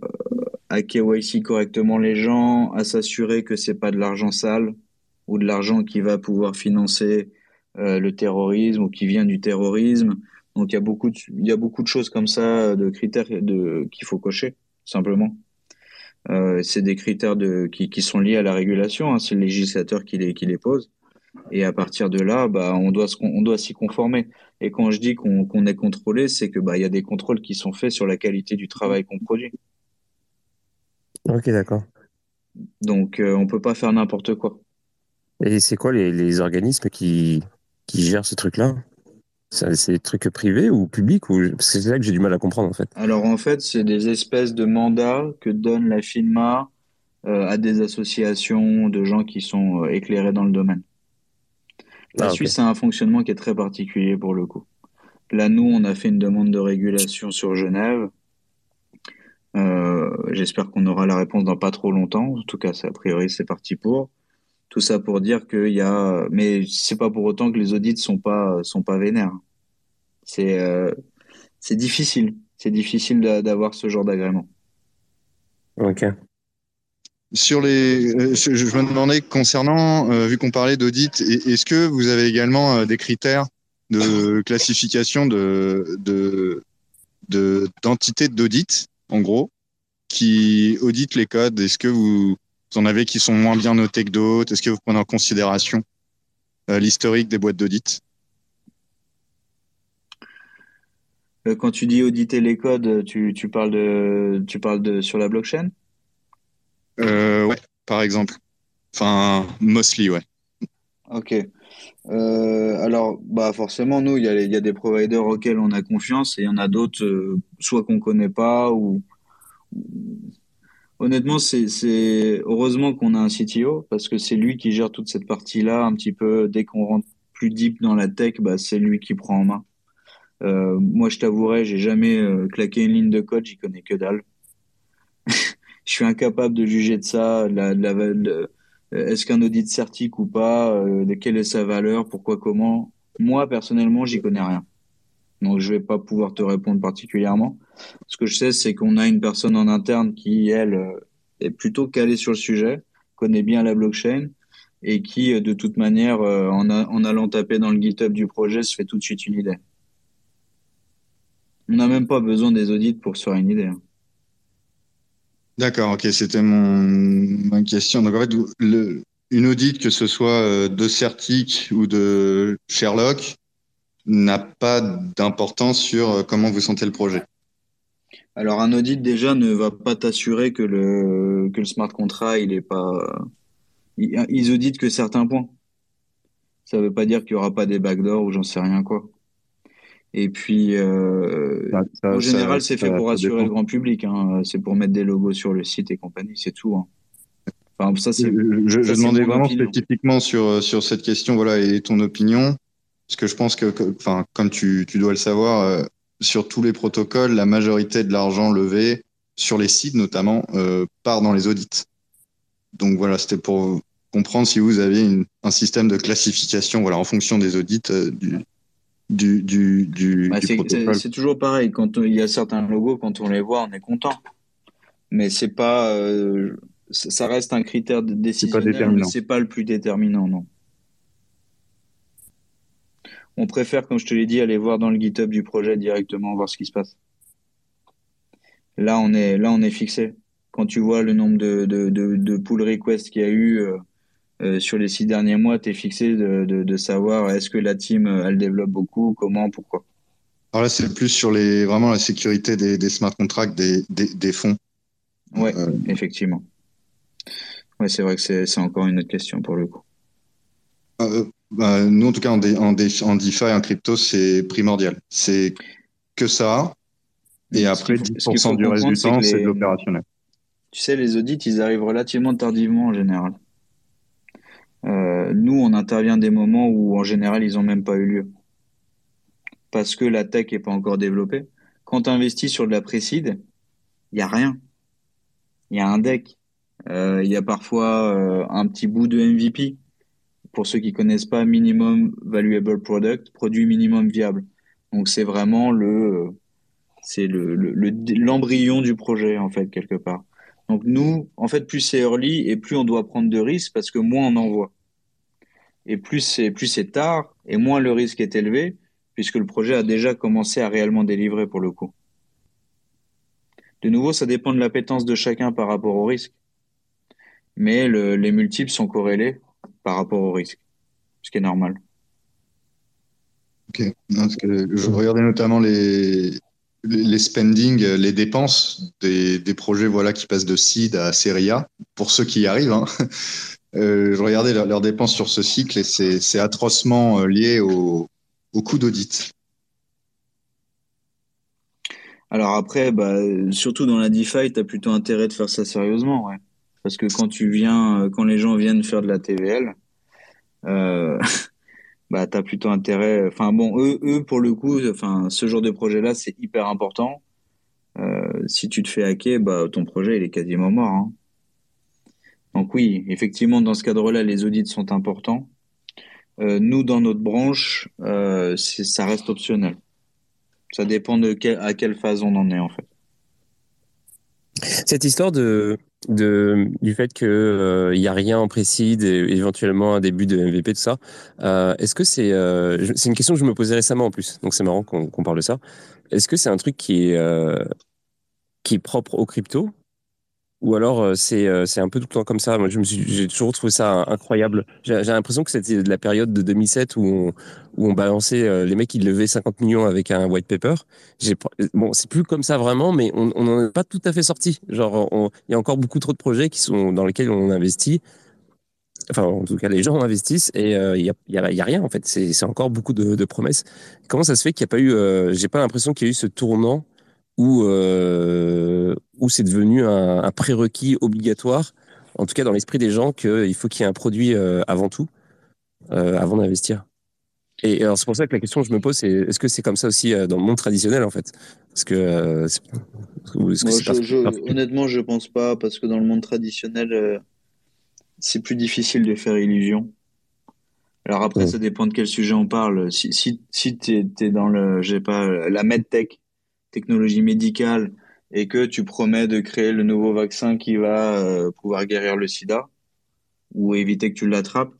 S3: à KYC correctement les gens, à s'assurer que c'est pas de l'argent sale ou de l'argent qui va pouvoir financer euh, le terrorisme ou qui vient du terrorisme. Donc il y a beaucoup de, il y a beaucoup de choses comme ça, de critères de, qu'il faut cocher, simplement. Euh, c'est des critères de, qui, qui sont liés à la régulation, hein, c'est le législateur qui les, qui les pose. Et à partir de là, bah, on doit, on doit s'y conformer. Et quand je dis qu'on est contrôlé, c'est que bah, y a des contrôles qui sont faits sur la qualité du travail qu'on produit.
S1: Ok, d'accord.
S3: Donc, euh, on peut pas faire n'importe quoi.
S1: Et c'est quoi les, les, organismes qui, qui gèrent ce truc-là C'est des trucs privés ou publics ou... Parce que c'est là que j'ai du mal à comprendre en fait.
S3: Alors en fait, c'est des espèces de mandats que donne la FINMA euh, à des associations de gens qui sont euh, éclairés dans le domaine. La ah, Suisse a un fonctionnement qui est très particulier pour le coup. Là, nous, on a fait une demande de régulation sur Genève. Euh, J'espère qu'on aura la réponse dans pas trop longtemps. En tout cas, a priori, c'est parti pour. Tout ça pour dire qu'il y a, mais c'est pas pour autant que les audits sont pas sont pas vénères. C'est euh, c'est difficile, c'est difficile d'avoir ce genre d'agrément.
S1: Ok.
S2: Sur les, euh, je me demandais concernant, euh, vu qu'on parlait d'audit, est-ce que vous avez également des critères de classification de de d'entités d'audit, en gros, qui auditent les codes? Est-ce que vous vous en avez qui sont moins bien notés que d'autres Est-ce que vous prenez en considération euh, l'historique des boîtes d'audit?
S3: Quand tu dis auditer les codes, tu, tu parles de tu parles de sur la blockchain?
S2: Euh, Ouais, par exemple. Enfin, mostly, ouais.
S3: Ok. Euh, alors, bah forcément, nous, il y, a, il y a des providers auxquels on a confiance et il y en a d'autres, euh, soit qu'on connaît pas ou. Honnêtement, c'est, heureusement qu'on a un CTO parce que c'est lui qui gère toute cette partie-là un petit peu. Dès qu'on rentre plus deep dans la tech, bah c'est lui qui prend en main. Euh, moi, je t'avouerai, j'ai jamais euh, claqué une ligne de code, j'y connais que dalle. je suis incapable de juger de ça, la, la, est-ce qu'un audit certique ou pas euh, de Quelle est sa valeur Pourquoi Comment Moi, personnellement, j'y connais rien. Donc, je vais pas pouvoir te répondre particulièrement. Ce que je sais, c'est qu'on a une personne en interne qui, elle, euh, est plutôt calée sur le sujet, connaît bien la blockchain et qui, de toute manière, en, en allant taper dans le GitHub du projet, se fait tout de suite une idée. On n'a même pas besoin des audits pour se faire une idée. Hein.
S2: D'accord, ok, c'était mon ma question. Donc en fait, une audit, que ce soit euh, de Certic ou de Sherlock, n'a pas d'importance sur euh, comment vous sentez le projet.
S3: Alors un audit déjà ne va pas t'assurer que le que le smart contract il est pas ils auditent que certains points. Ça veut pas dire qu'il y aura pas des backdoors ou j'en sais rien quoi. Et puis, euh, en général, c'est fait pour rassurer le grand public. Hein. C'est pour mettre des logos sur le site et compagnie, c'est tout. Hein.
S2: Enfin, ça, c'est, je, je demandais vraiment spécifiquement sur, sur cette question, voilà, et ton opinion. Parce que je pense que, comme tu, tu dois le savoir, euh, sur tous les protocoles, la majorité de l'argent levé, sur les sites notamment, euh, part dans les audits. Donc voilà, c'était pour comprendre si vous aviez une, un système de classification, voilà, en fonction des audits euh, du, du, du, du,
S3: bah, C'est toujours pareil. Quand il y a certains logos, quand on les voit, on est content. Mais c'est pas, euh, ça reste un critère de décision. c'est pas le plus déterminant, non. On préfère, comme je te l'ai dit, aller voir dans le GitHub du projet directement, voir ce qui se passe. Là, on est, là, on est fixé. Quand tu vois le nombre de, de, de, de pull requests qu'il y a eu, euh, euh, sur les six derniers mois, tu es fixé de, de, savoir est-ce que la team, euh, elle développe beaucoup, comment, pourquoi
S2: Alors là, c'est plus sur les, vraiment la sécurité des, des smart contracts, des, des, des fonds.
S3: Euh... effectivement. Ouais, c'est vrai que c'est encore une autre question pour le coup.
S2: Euh, bah, nous, en tout cas, en, en, en DeFi, en crypto, c'est primordial. C'est que ça. Et après, 10% du reste du temps, c'est de l'opérationnel.
S3: Tu sais, les audits, ils arrivent relativement tardivement en général. Euh, nous, on intervient des moments où, en général, ils n'ont même pas eu lieu. Parce que la tech n'est pas encore développée. Quand tu investis sur de la précide, il n'y a rien. Il y a un deck. Euh, il y a parfois euh, un petit bout de MVP. Pour ceux qui connaissent pas, minimum valuable product, produit minimum viable. Donc c'est vraiment le, c'est le, l'embryon du projet en fait quelque part. Donc nous, en fait, plus c'est early et plus on doit prendre de risques parce que moins on en voit. Et plus c'est plus c'est tard et moins le risque est élevé puisque le projet a déjà commencé à réellement délivrer pour le coup. De nouveau, ça dépend de l'appétence de chacun par rapport au risque. Mais le, les multiples sont corrélés par rapport au risque, ce qui est normal.
S2: Ok. Non, parce que je regardais notamment les, les spending, les dépenses des, des, projets voilà, qui passent de seed à série A, pour ceux qui y arrivent. Hein. Euh, je regardais leurs leur dépenses sur ce cycle et c'est atrocement euh, lié au, au coût d'audit.
S3: Alors après, bah, surtout dans la DeFi, tu as plutôt intérêt de faire ça sérieusement. Ouais. Parce que quand tu viens, euh, quand les gens viennent faire de la TVL, euh, bah t'as plutôt intérêt. Enfin bon, eux, eux pour le coup, enfin ce genre de projet-là, c'est hyper important. Euh, si tu te fais hacker, bah ton projet il est quasiment mort. Hein. Donc oui, effectivement, dans ce cadre-là, les audits sont importants. Euh, nous, dans notre branche, ça reste optionnel. Ça dépend de quel, à quelle phase on en est en fait.
S1: Cette histoire de, du fait qu'il euh, n'y a rien en précide et éventuellement un début de MVP, tout ça, euh, est-ce que c'est euh, c'est une question que je me posais récemment en plus, donc c'est marrant qu'on qu parle de ça. Est-ce que c'est un truc qui est, euh, qui est propre aux crypto ou alors euh, c'est euh, c'est un peu tout le temps comme ça. Moi, je me suis, j'ai toujours trouvé ça incroyable. J'ai j'ai l'impression que c'était de la période de 2007 où on, où on balançait euh, les mecs qui levaient 50 millions avec un white paper. J'ai bon, c'est plus comme ça vraiment, mais on n'en est pas tout à fait sorti. Genre, il y a encore beaucoup trop de projets qui sont dans lesquels on investit. Enfin, en tout cas, les gens investissent et euh, il y a, il y a, il y a rien en fait. C'est c'est encore beaucoup de, promesses. Comment ça se fait qu'il n'y a pas eu euh, J'ai pas l'impression qu'il y a eu ce tournant où, euh, où c'est devenu un, un prérequis obligatoire, en tout cas dans l'esprit des gens, qu'il faut qu'il y ait un produit euh, avant tout, euh, avant d'investir. Et alors c'est pour ça que la question que je me pose, c'est est-ce que c'est comme ça aussi dans le monde traditionnel en fait? Parce que, euh,
S3: Moi, je, je- honnêtement, je pense pas, parce que dans le monde traditionnel, euh, c'est plus difficile de faire illusion. Alors après, ça dépend de quel sujet on parle. Si, si, si t'es, t'es dans le, j'ai pas, la medtech, technologie médicale, et que tu promets de créer le nouveau vaccin qui va euh, pouvoir guérir le sida, ou éviter que tu l'attrapes,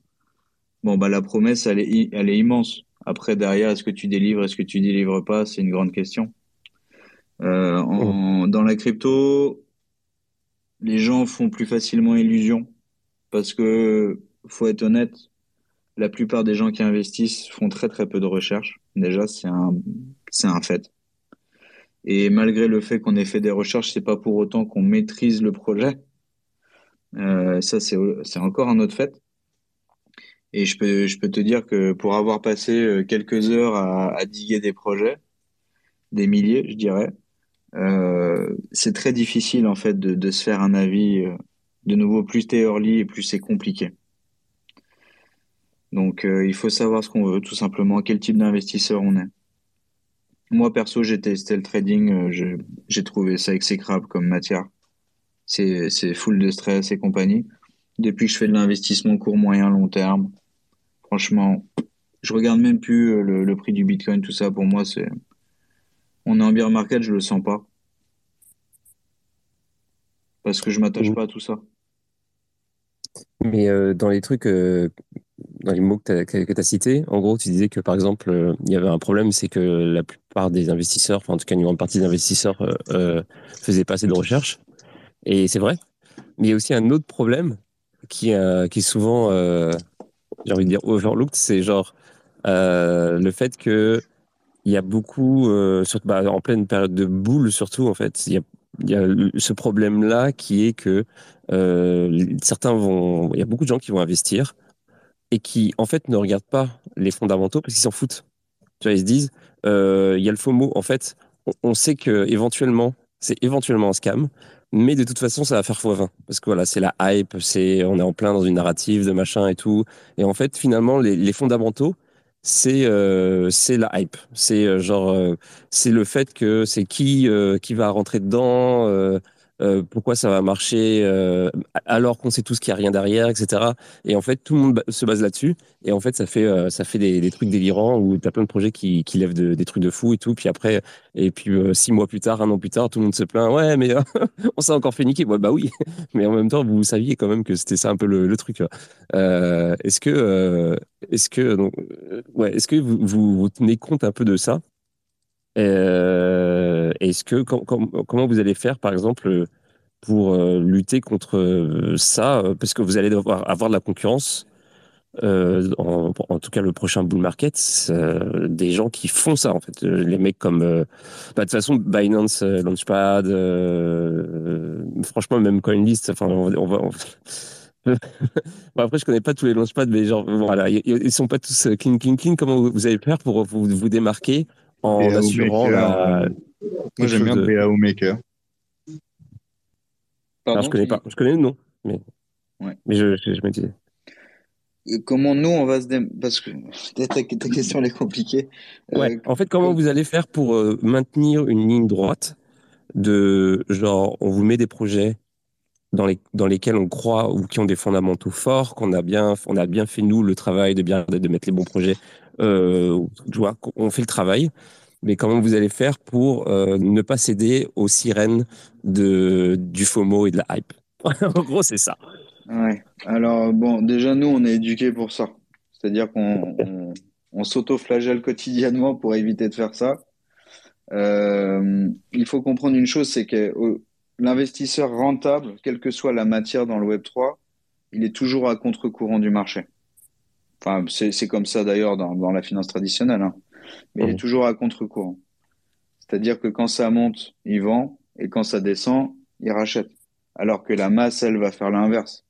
S3: bon, bah, la promesse, elle est, elle est immense. Après, derrière, est-ce que tu délivres, est-ce que tu délivres pas, c'est une grande question. Euh, en, dans la crypto, les gens font plus facilement illusion parce que, faut être honnête, la plupart des gens qui investissent font très très peu de recherches. Déjà, c'est un, c'est un fait. Et malgré le fait qu'on ait fait des recherches, c'est pas pour autant qu'on maîtrise le projet. Euh, ça, c'est, encore un autre fait. Et je peux, je peux te dire que pour avoir passé euh, quelques heures à, à diguer des projets, des milliers, je dirais, euh, c'est très difficile en fait de, de se faire un avis. euh, de nouveau, plus t'es early et plus c'est compliqué. Donc, euh, il faut savoir ce qu'on veut, tout simplement, quel type d'investisseur on est. Moi, perso, j'ai testé le trading, euh, j'ai trouvé ça exécrable comme matière. C'est, full de stress et compagnie. Depuis que je fais de l'investissement court, moyen, long terme, franchement, je regarde même plus euh, le, le prix du Bitcoin, tout ça. Pour moi, c'est, on est en bear market, je le sens pas. Parce que je m'attache
S1: Mm.
S3: pas à tout ça.
S1: Mais euh, dans les trucs, euh, dans les mots que tu as, cités, en gros, tu disais que par exemple, euh, il y avait un problème, c'est que la plupart des investisseurs, enfin en tout cas une grande partie des investisseurs, euh, euh, faisaient pas assez de recherche. Et c'est vrai. Mais il y a aussi un autre problème qui, euh, est souvent, j'ai envie de dire, overlooked, c'est genre le fait que il y a beaucoup, bah, en pleine période de boule surtout, en fait, il y a, ce problème-là qui est que certains vont, il y a beaucoup de gens qui vont investir et qui, en fait, ne regardent pas les fondamentaux parce qu'ils s'en foutent. Tu vois, ils se disent, euh, il y a le FOMO. En fait, on, sait que éventuellement, c'est éventuellement un scam, mais de toute façon, ça va faire x20. Parce que voilà, c'est la hype, c'est, on est en plein dans une narrative de machin et tout. Et en fait, finalement, les, fondamentaux, c'est euh, c'est la hype. C'est euh, genre, c'est le fait que c'est qui qui va rentrer dedans, euh, pourquoi ça va marcher, euh, alors qu'on sait tous qu'il n'y a rien derrière, etc. Et en fait, tout le monde se base là-dessus. Et en fait, ça fait, euh, ça fait des, trucs délirants où tu as plein de projets qui, qui lèvent de- des trucs de fou et tout. Puis après, et puis six mois plus tard, un an plus tard, tout le monde se plaint. Ouais, mais on s'est encore fait niquer. Bah oui. Mais en même temps, vous saviez quand même que c'était ça un peu le, truc. est-ce que, est-ce que, ouais, est-ce que vous, vous tenez compte un peu de ça? Euh, est-ce que, com- com- comment vous allez faire, par exemple, pour euh, lutter contre euh, ça? Parce que vous allez devoir avoir de la concurrence en, tout cas le prochain bull market, des gens qui font ça en fait. Les mecs comme, bah, de toute façon, Binance, Launchpad, franchement même CoinList, enfin on, Bon, après, je connais pas tous les launchpads, mais genre, voilà, ils, sont pas tous clean, clean, clean. Comment vous allez faire pour vous, vous démarquer en
S2: BAO
S1: assurant
S2: Maker, euh, Moi, j'aime bien
S1: de-
S2: BAO Maker.
S1: Alors, je connais pas, je connais le nom, mais,
S3: Ouais.
S1: mais je, je, je me disais.
S3: Euh, Comment nous, on va se dé... Parce que ta, question, elle est compliquée. Euh,
S1: Ouais. En fait, comment
S3: com-
S1: vous allez faire pour euh, maintenir une ligne droite de genre, on vous met des projets dans, les, dans lesquels on croit ou qui ont des fondamentaux forts, qu'on a bien, on a bien fait nous le travail de bien de mettre les bons projets. Euh, tu vois, on fait le travail, mais comment vous allez faire pour euh, ne pas céder aux sirènes de du FOMO et de la hype? En gros, c'est ça.
S3: Ouais. Alors, bon, déjà, nous, on est éduqués pour ça. C'est-à-dire qu'on on, on s'auto-flagelle quotidiennement pour éviter de faire ça. Euh, il faut comprendre une chose, c'est que l'investisseur rentable, quelle que soit la matière dans le Web 3, il est toujours à contre-courant du marché. Enfin, c'est comme ça d'ailleurs dans, dans, la finance traditionnelle, hein. mais il est toujours à contre-courant. C'est-à-dire que quand ça monte, il vend, et quand ça descend, il rachète. Alors que la masse, elle, va faire l'inverse.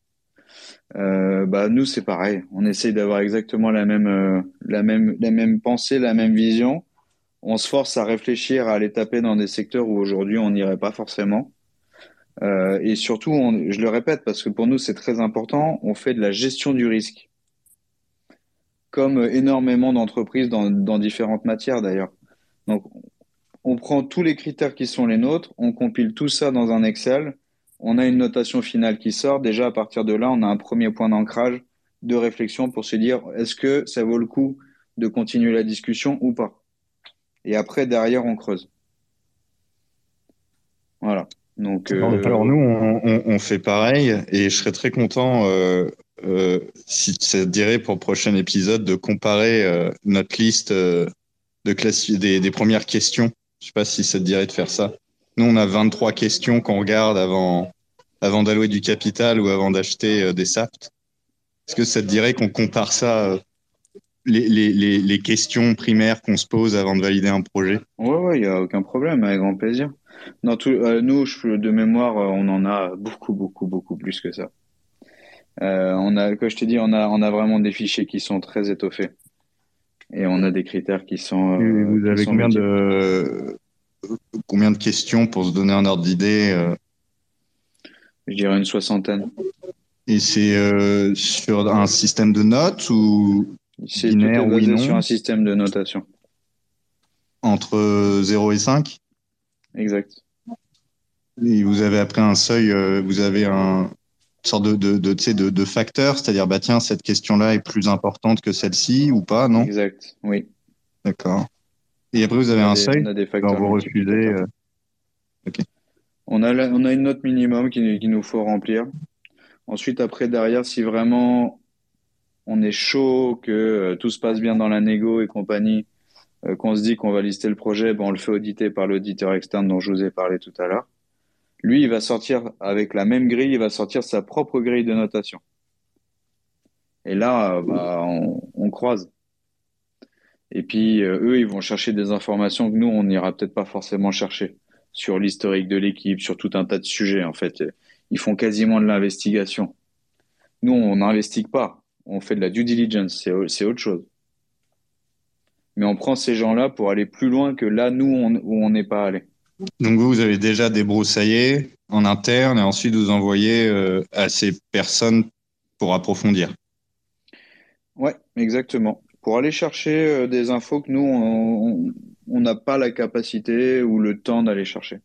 S3: Euh, bah nous, c'est pareil. On essaye d'avoir exactement la même, euh, la même, la même pensée, la même vision. On se force à réfléchir, à aller taper dans des secteurs où aujourd'hui on n'irait pas forcément. Euh, et surtout, on, je le répète parce que pour nous c'est très important, on fait de la gestion du risque, comme énormément d'entreprises dans, dans différentes matières d'ailleurs. Donc, on prend tous les critères qui sont les nôtres, on compile tout ça dans un Excel, on a une notation finale qui sort. Déjà, à partir de là, on a un premier point d'ancrage, de réflexion pour se dire est-ce que ça vaut le coup de continuer la discussion ou pas? Et après, derrière, on creuse. Voilà. Donc,
S2: euh, Alors nous, on, fait pareil et je serais très content euh, euh, si ça te dirait pour le prochain épisode de comparer notre liste de des, des, premières questions. Je sais pas si ça te dirait de faire ça. Nous, on a 23 questions qu'on regarde avant, avant d'allouer du capital ou avant d'acheter des SAPT. Est-ce que ça te dirait qu'on compare ça les, les, les, questions primaires qu'on se pose avant de valider un projet?
S3: Ouais, ouais, il n'y a aucun problème, avec grand plaisir. Euh, nous, de mémoire, euh, on en a beaucoup, beaucoup, beaucoup plus que ça. Euh, on a, comme je t'ai dit, on a, on a vraiment des fichiers qui sont très étoffés. Et on a des critères qui sont.
S2: vous avez combien de, combien de questions pour se donner un ordre d'idée
S3: Je dirais une soixantaine.
S2: Et c'est sur un système de notes ou
S3: c'est basé sur un système de notation.
S2: Entre 0 et 5
S3: Exact.
S2: Et vous avez après un seuil, euh, vous avez un sorte de, de, de, de, de facteur, c'est-à-dire, bah, tiens, cette question-là est plus importante que celle-ci ou pas, non?
S3: Exact, oui.
S2: D'accord. Et après, vous avez un seuil?
S3: on a des facteurs
S2: vous refusez. Euh,
S3: on, a on a une note minimum qu'il qui nous faut remplir. Ensuite, après, derrière, si vraiment on est chaud, que euh, tout se passe bien dans la négo et compagnie, euh, qu'on se dit qu'on va lister le projet, ben on le fait auditer par l'auditeur externe dont je vous ai parlé tout à l'heure. Lui, il va sortir avec la même grille, il va sortir sa propre grille de notation. Et là, bah, on, croise. Et puis, euh, eux, ils vont chercher des informations que nous, on n'ira peut-être pas forcément chercher sur l'historique de l'équipe, sur tout un tas de sujets, en fait. Ils font quasiment de l'investigation. Nous, on n'investigue pas on fait de la due diligence, c'est autre chose. Mais on prend ces gens-là pour aller plus loin que là, nous, où on n'est pas allé.
S2: Donc vous, vous avez déjà débroussaillé en interne et ensuite vous envoyez euh, à ces personnes pour approfondir.
S3: Ouais, exactement. Pour aller chercher euh, des infos que nous, on n'a pas la capacité ou le temps d'aller chercher.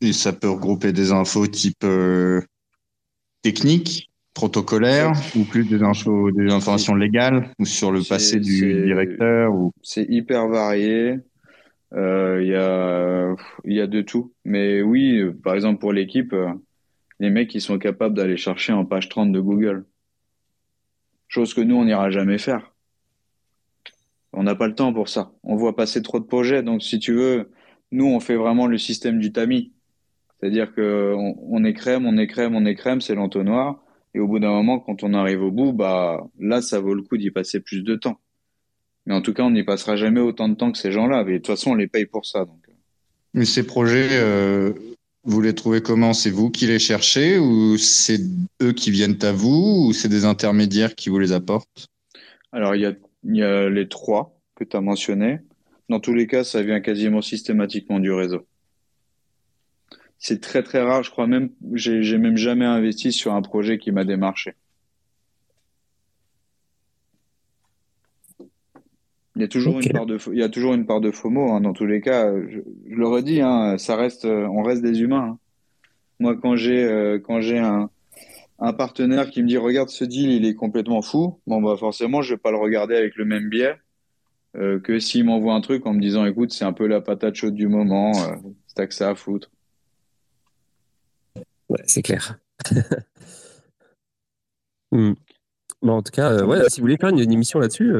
S2: Et ça peut regrouper des infos type euh, technique protocolaire ou plus des, infos, des informations légales ou sur le passé du directeur ou...
S3: C'est hyper varié. Euh, il y, a, y a de tout. Mais oui, par exemple pour l'équipe, euh, les mecs ils sont capables d'aller chercher en page 30 de Google. Chose que nous on n'ira jamais faire. On n'a pas le temps pour ça. On voit passer trop de projets. Donc si tu veux, nous on fait vraiment le système du tamis. C'est-à-dire que on, on écrème, on écrème, on écrème, c'est l'entonnoir. Et au bout d'un moment, quand on arrive au bout, bah là, ça vaut le coup d'y passer plus de temps. Mais en tout cas, on n'y passera jamais autant de temps que ces gens-là. Mais de toute façon, on les paye pour ça. Donc.
S2: Mais ces projets, euh, vous les trouvez comment? C'est vous qui les cherchez ou c'est eux qui viennent à vous ou c'est des intermédiaires qui vous les apportent?
S3: Alors, il y a, y a les trois que tu as mentionnés. Dans tous les cas, ça vient quasiment systématiquement du réseau c'est très très rare. Je crois même, j'ai même jamais investi sur un projet qui m'a démarché. Il y a toujours une part de, il y a toujours une part de FOMO hein, dans tous les cas. Je, le redis, hein, ça reste, on reste des humains. Hein. Moi, quand j'ai euh, quand j'ai un, un partenaire qui me dit regarde ce deal, il est complètement fou. Bon bah forcément, je vais pas le regarder avec le même biais euh, que s'il m'envoie un truc en me disant écoute, c'est un peu la patate chaude du moment, euh, c'est que ça à foutre.
S1: Ouais, c'est clair. Hmm. Bah, en tout cas, ouais, si vous voulez faire une, émission là-dessus,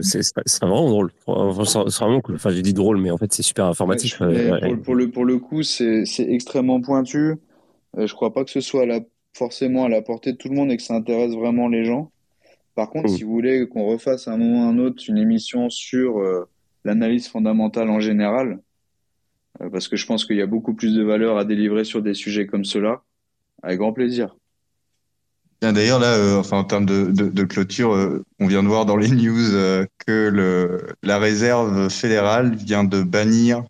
S1: c'est vraiment drôle. Enfin, c'est vraiment cool. Enfin, j'ai dit drôle, mais en fait, c'est super informatif.
S3: pour, pour, le, pour le coup, c'est extrêmement pointu. je crois pas que ce soit la, forcément à la portée de tout le monde et que ça intéresse vraiment les gens. Par contre, mm. si vous voulez qu'on refasse à un moment ou un autre une émission sur l'analyse fondamentale en général, euh, parce que je pense qu'il y a beaucoup plus de valeur à délivrer sur des sujets comme cela. Avec grand plaisir.
S2: D'ailleurs, là, euh, enfin, en termes de, de, clôture, euh, on vient de voir dans les news que le, la réserve fédérale vient de bannir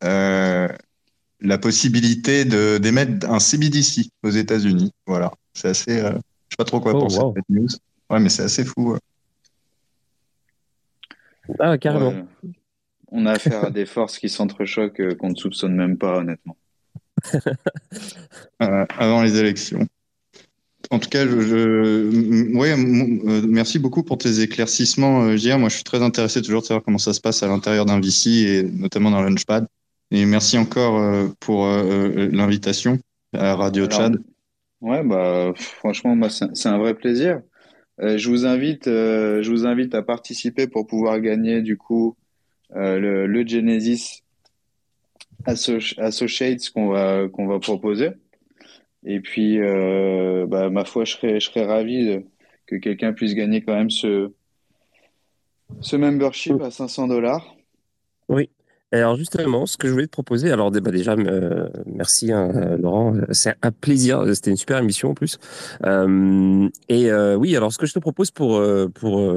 S2: la possibilité d'émettre un CBDC aux États-Unis. Voilà, c'est assez. je sais pas trop quoi oh, penser de cette news. Ouais, mais c'est assez fou.
S1: Ah, carrément
S3: on a affaire à des forces qui s'entrechoquent euh, qu'on ne soupçonne même pas, honnêtement.
S2: Euh, avant les élections. En tout cas, je, euh, merci beaucoup pour tes éclaircissements, JR. Moi, je suis très intéressé toujours de savoir comment ça se passe à l'intérieur d'un VC et notamment dans Launchpad. Et merci encore pour l'invitation à Radio Chad.
S3: Ouais, bah, franchement, c'est un vrai plaisir. je vous invite, je vous invite à participer pour pouvoir gagner du coup euh, le, le, Genesis Associates qu'on va, qu'on va proposer. Et puis, euh, bah, ma foi, je serais, je serais ravi que quelqu'un puisse gagner quand même ce, ce membership à 500 dollars.
S1: Oui. Alors justement, ce que je voulais te proposer, alors bah, déjà, merci hein, Laurent, c'est un plaisir, c'était une super émission en plus. Euh, et euh, oui, alors ce que je te propose pour, pour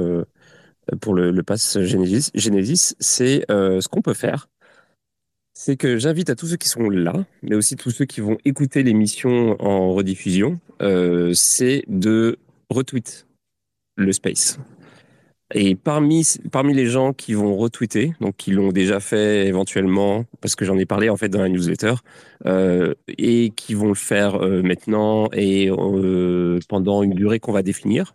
S1: pour le, le pass Genesis, Genesis c'est ce qu'on peut faire. C'est que j'invite à tous ceux qui sont là, mais aussi tous ceux qui vont écouter l'émission en rediffusion, euh, c'est de retweet le space. Et parmi, parmi les gens qui vont retweeter, donc qui l'ont déjà fait éventuellement, parce que j'en ai parlé en fait dans la newsletter, euh, et qui vont le faire euh, maintenant et pendant une durée qu'on va définir,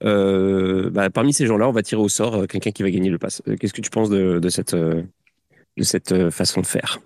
S1: bah, parmi ces gens-là, on va tirer au sort quelqu'un qui va gagner le pass. Qu'est-ce que tu penses de cette, de cette façon de faire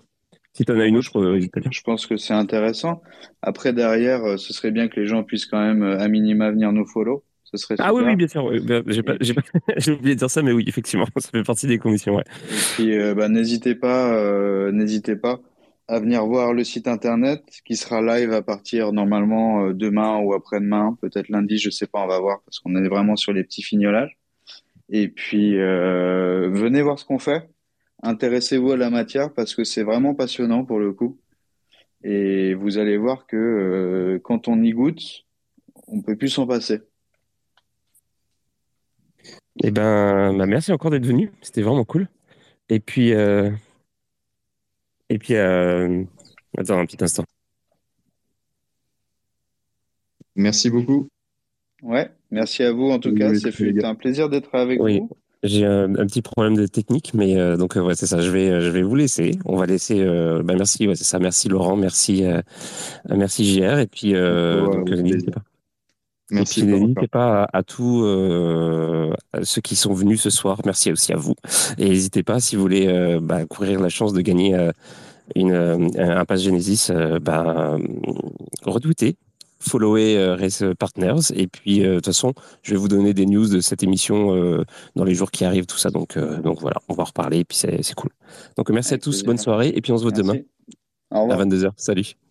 S1: Si tu en as une autre,
S3: je pense que c'est intéressant. Après, derrière, ce serait bien que les gens puissent quand même, à minima, venir nous follow. Ce serait
S1: ah oui, oui, bien sûr. J'ai oublié de dire ça, mais oui, effectivement, ça fait partie des commissions. Ouais.
S3: Et puis, bah, n'hésitez pas, n'hésitez pas à venir voir le site internet qui sera live à partir normalement euh, demain ou après-demain, peut-être lundi, je sais pas, on va voir parce qu'on est vraiment sur les petits fignolages. Et puis euh, venez voir ce qu'on fait, intéressez-vous à la matière parce que c'est vraiment passionnant pour le coup. Et vous allez voir que euh, quand on y goûte, on peut plus s'en passer.
S1: Eh ben, bah, merci encore d'être venu, c'était vraiment cool. Et puis euh, et puis, euh... attends un petit instant.
S2: Merci beaucoup.
S3: Ouais, merci à vous en tout cas. C'est un plaisir d'être avec oui. vous.
S1: J'ai un, petit problème de technique, mais euh, donc euh, ouais, c'est ça. Je vais, je vais vous laisser. On va laisser. Euh, bah, merci, ouais, c'est ça. Merci Laurent, merci, merci JR, et puis donc n'hésitez pas. Merci. N'hésitez pas à, à tous ceux qui sont venus ce soir. Merci aussi à vous. Et n'hésitez pas si vous voulez bah, courir la chance de gagner une, un pass Genesis, bah, redoutez follower Race Partners. Et puis, de toute façon, je vais vous donner des news de cette émission dans les jours qui arrivent, tout ça. Donc, donc voilà, on va en reparler. Et puis, c'est cool. Donc, merci à tous. Bonne soirée. Et puis, on se voit demain à 22h. Salut.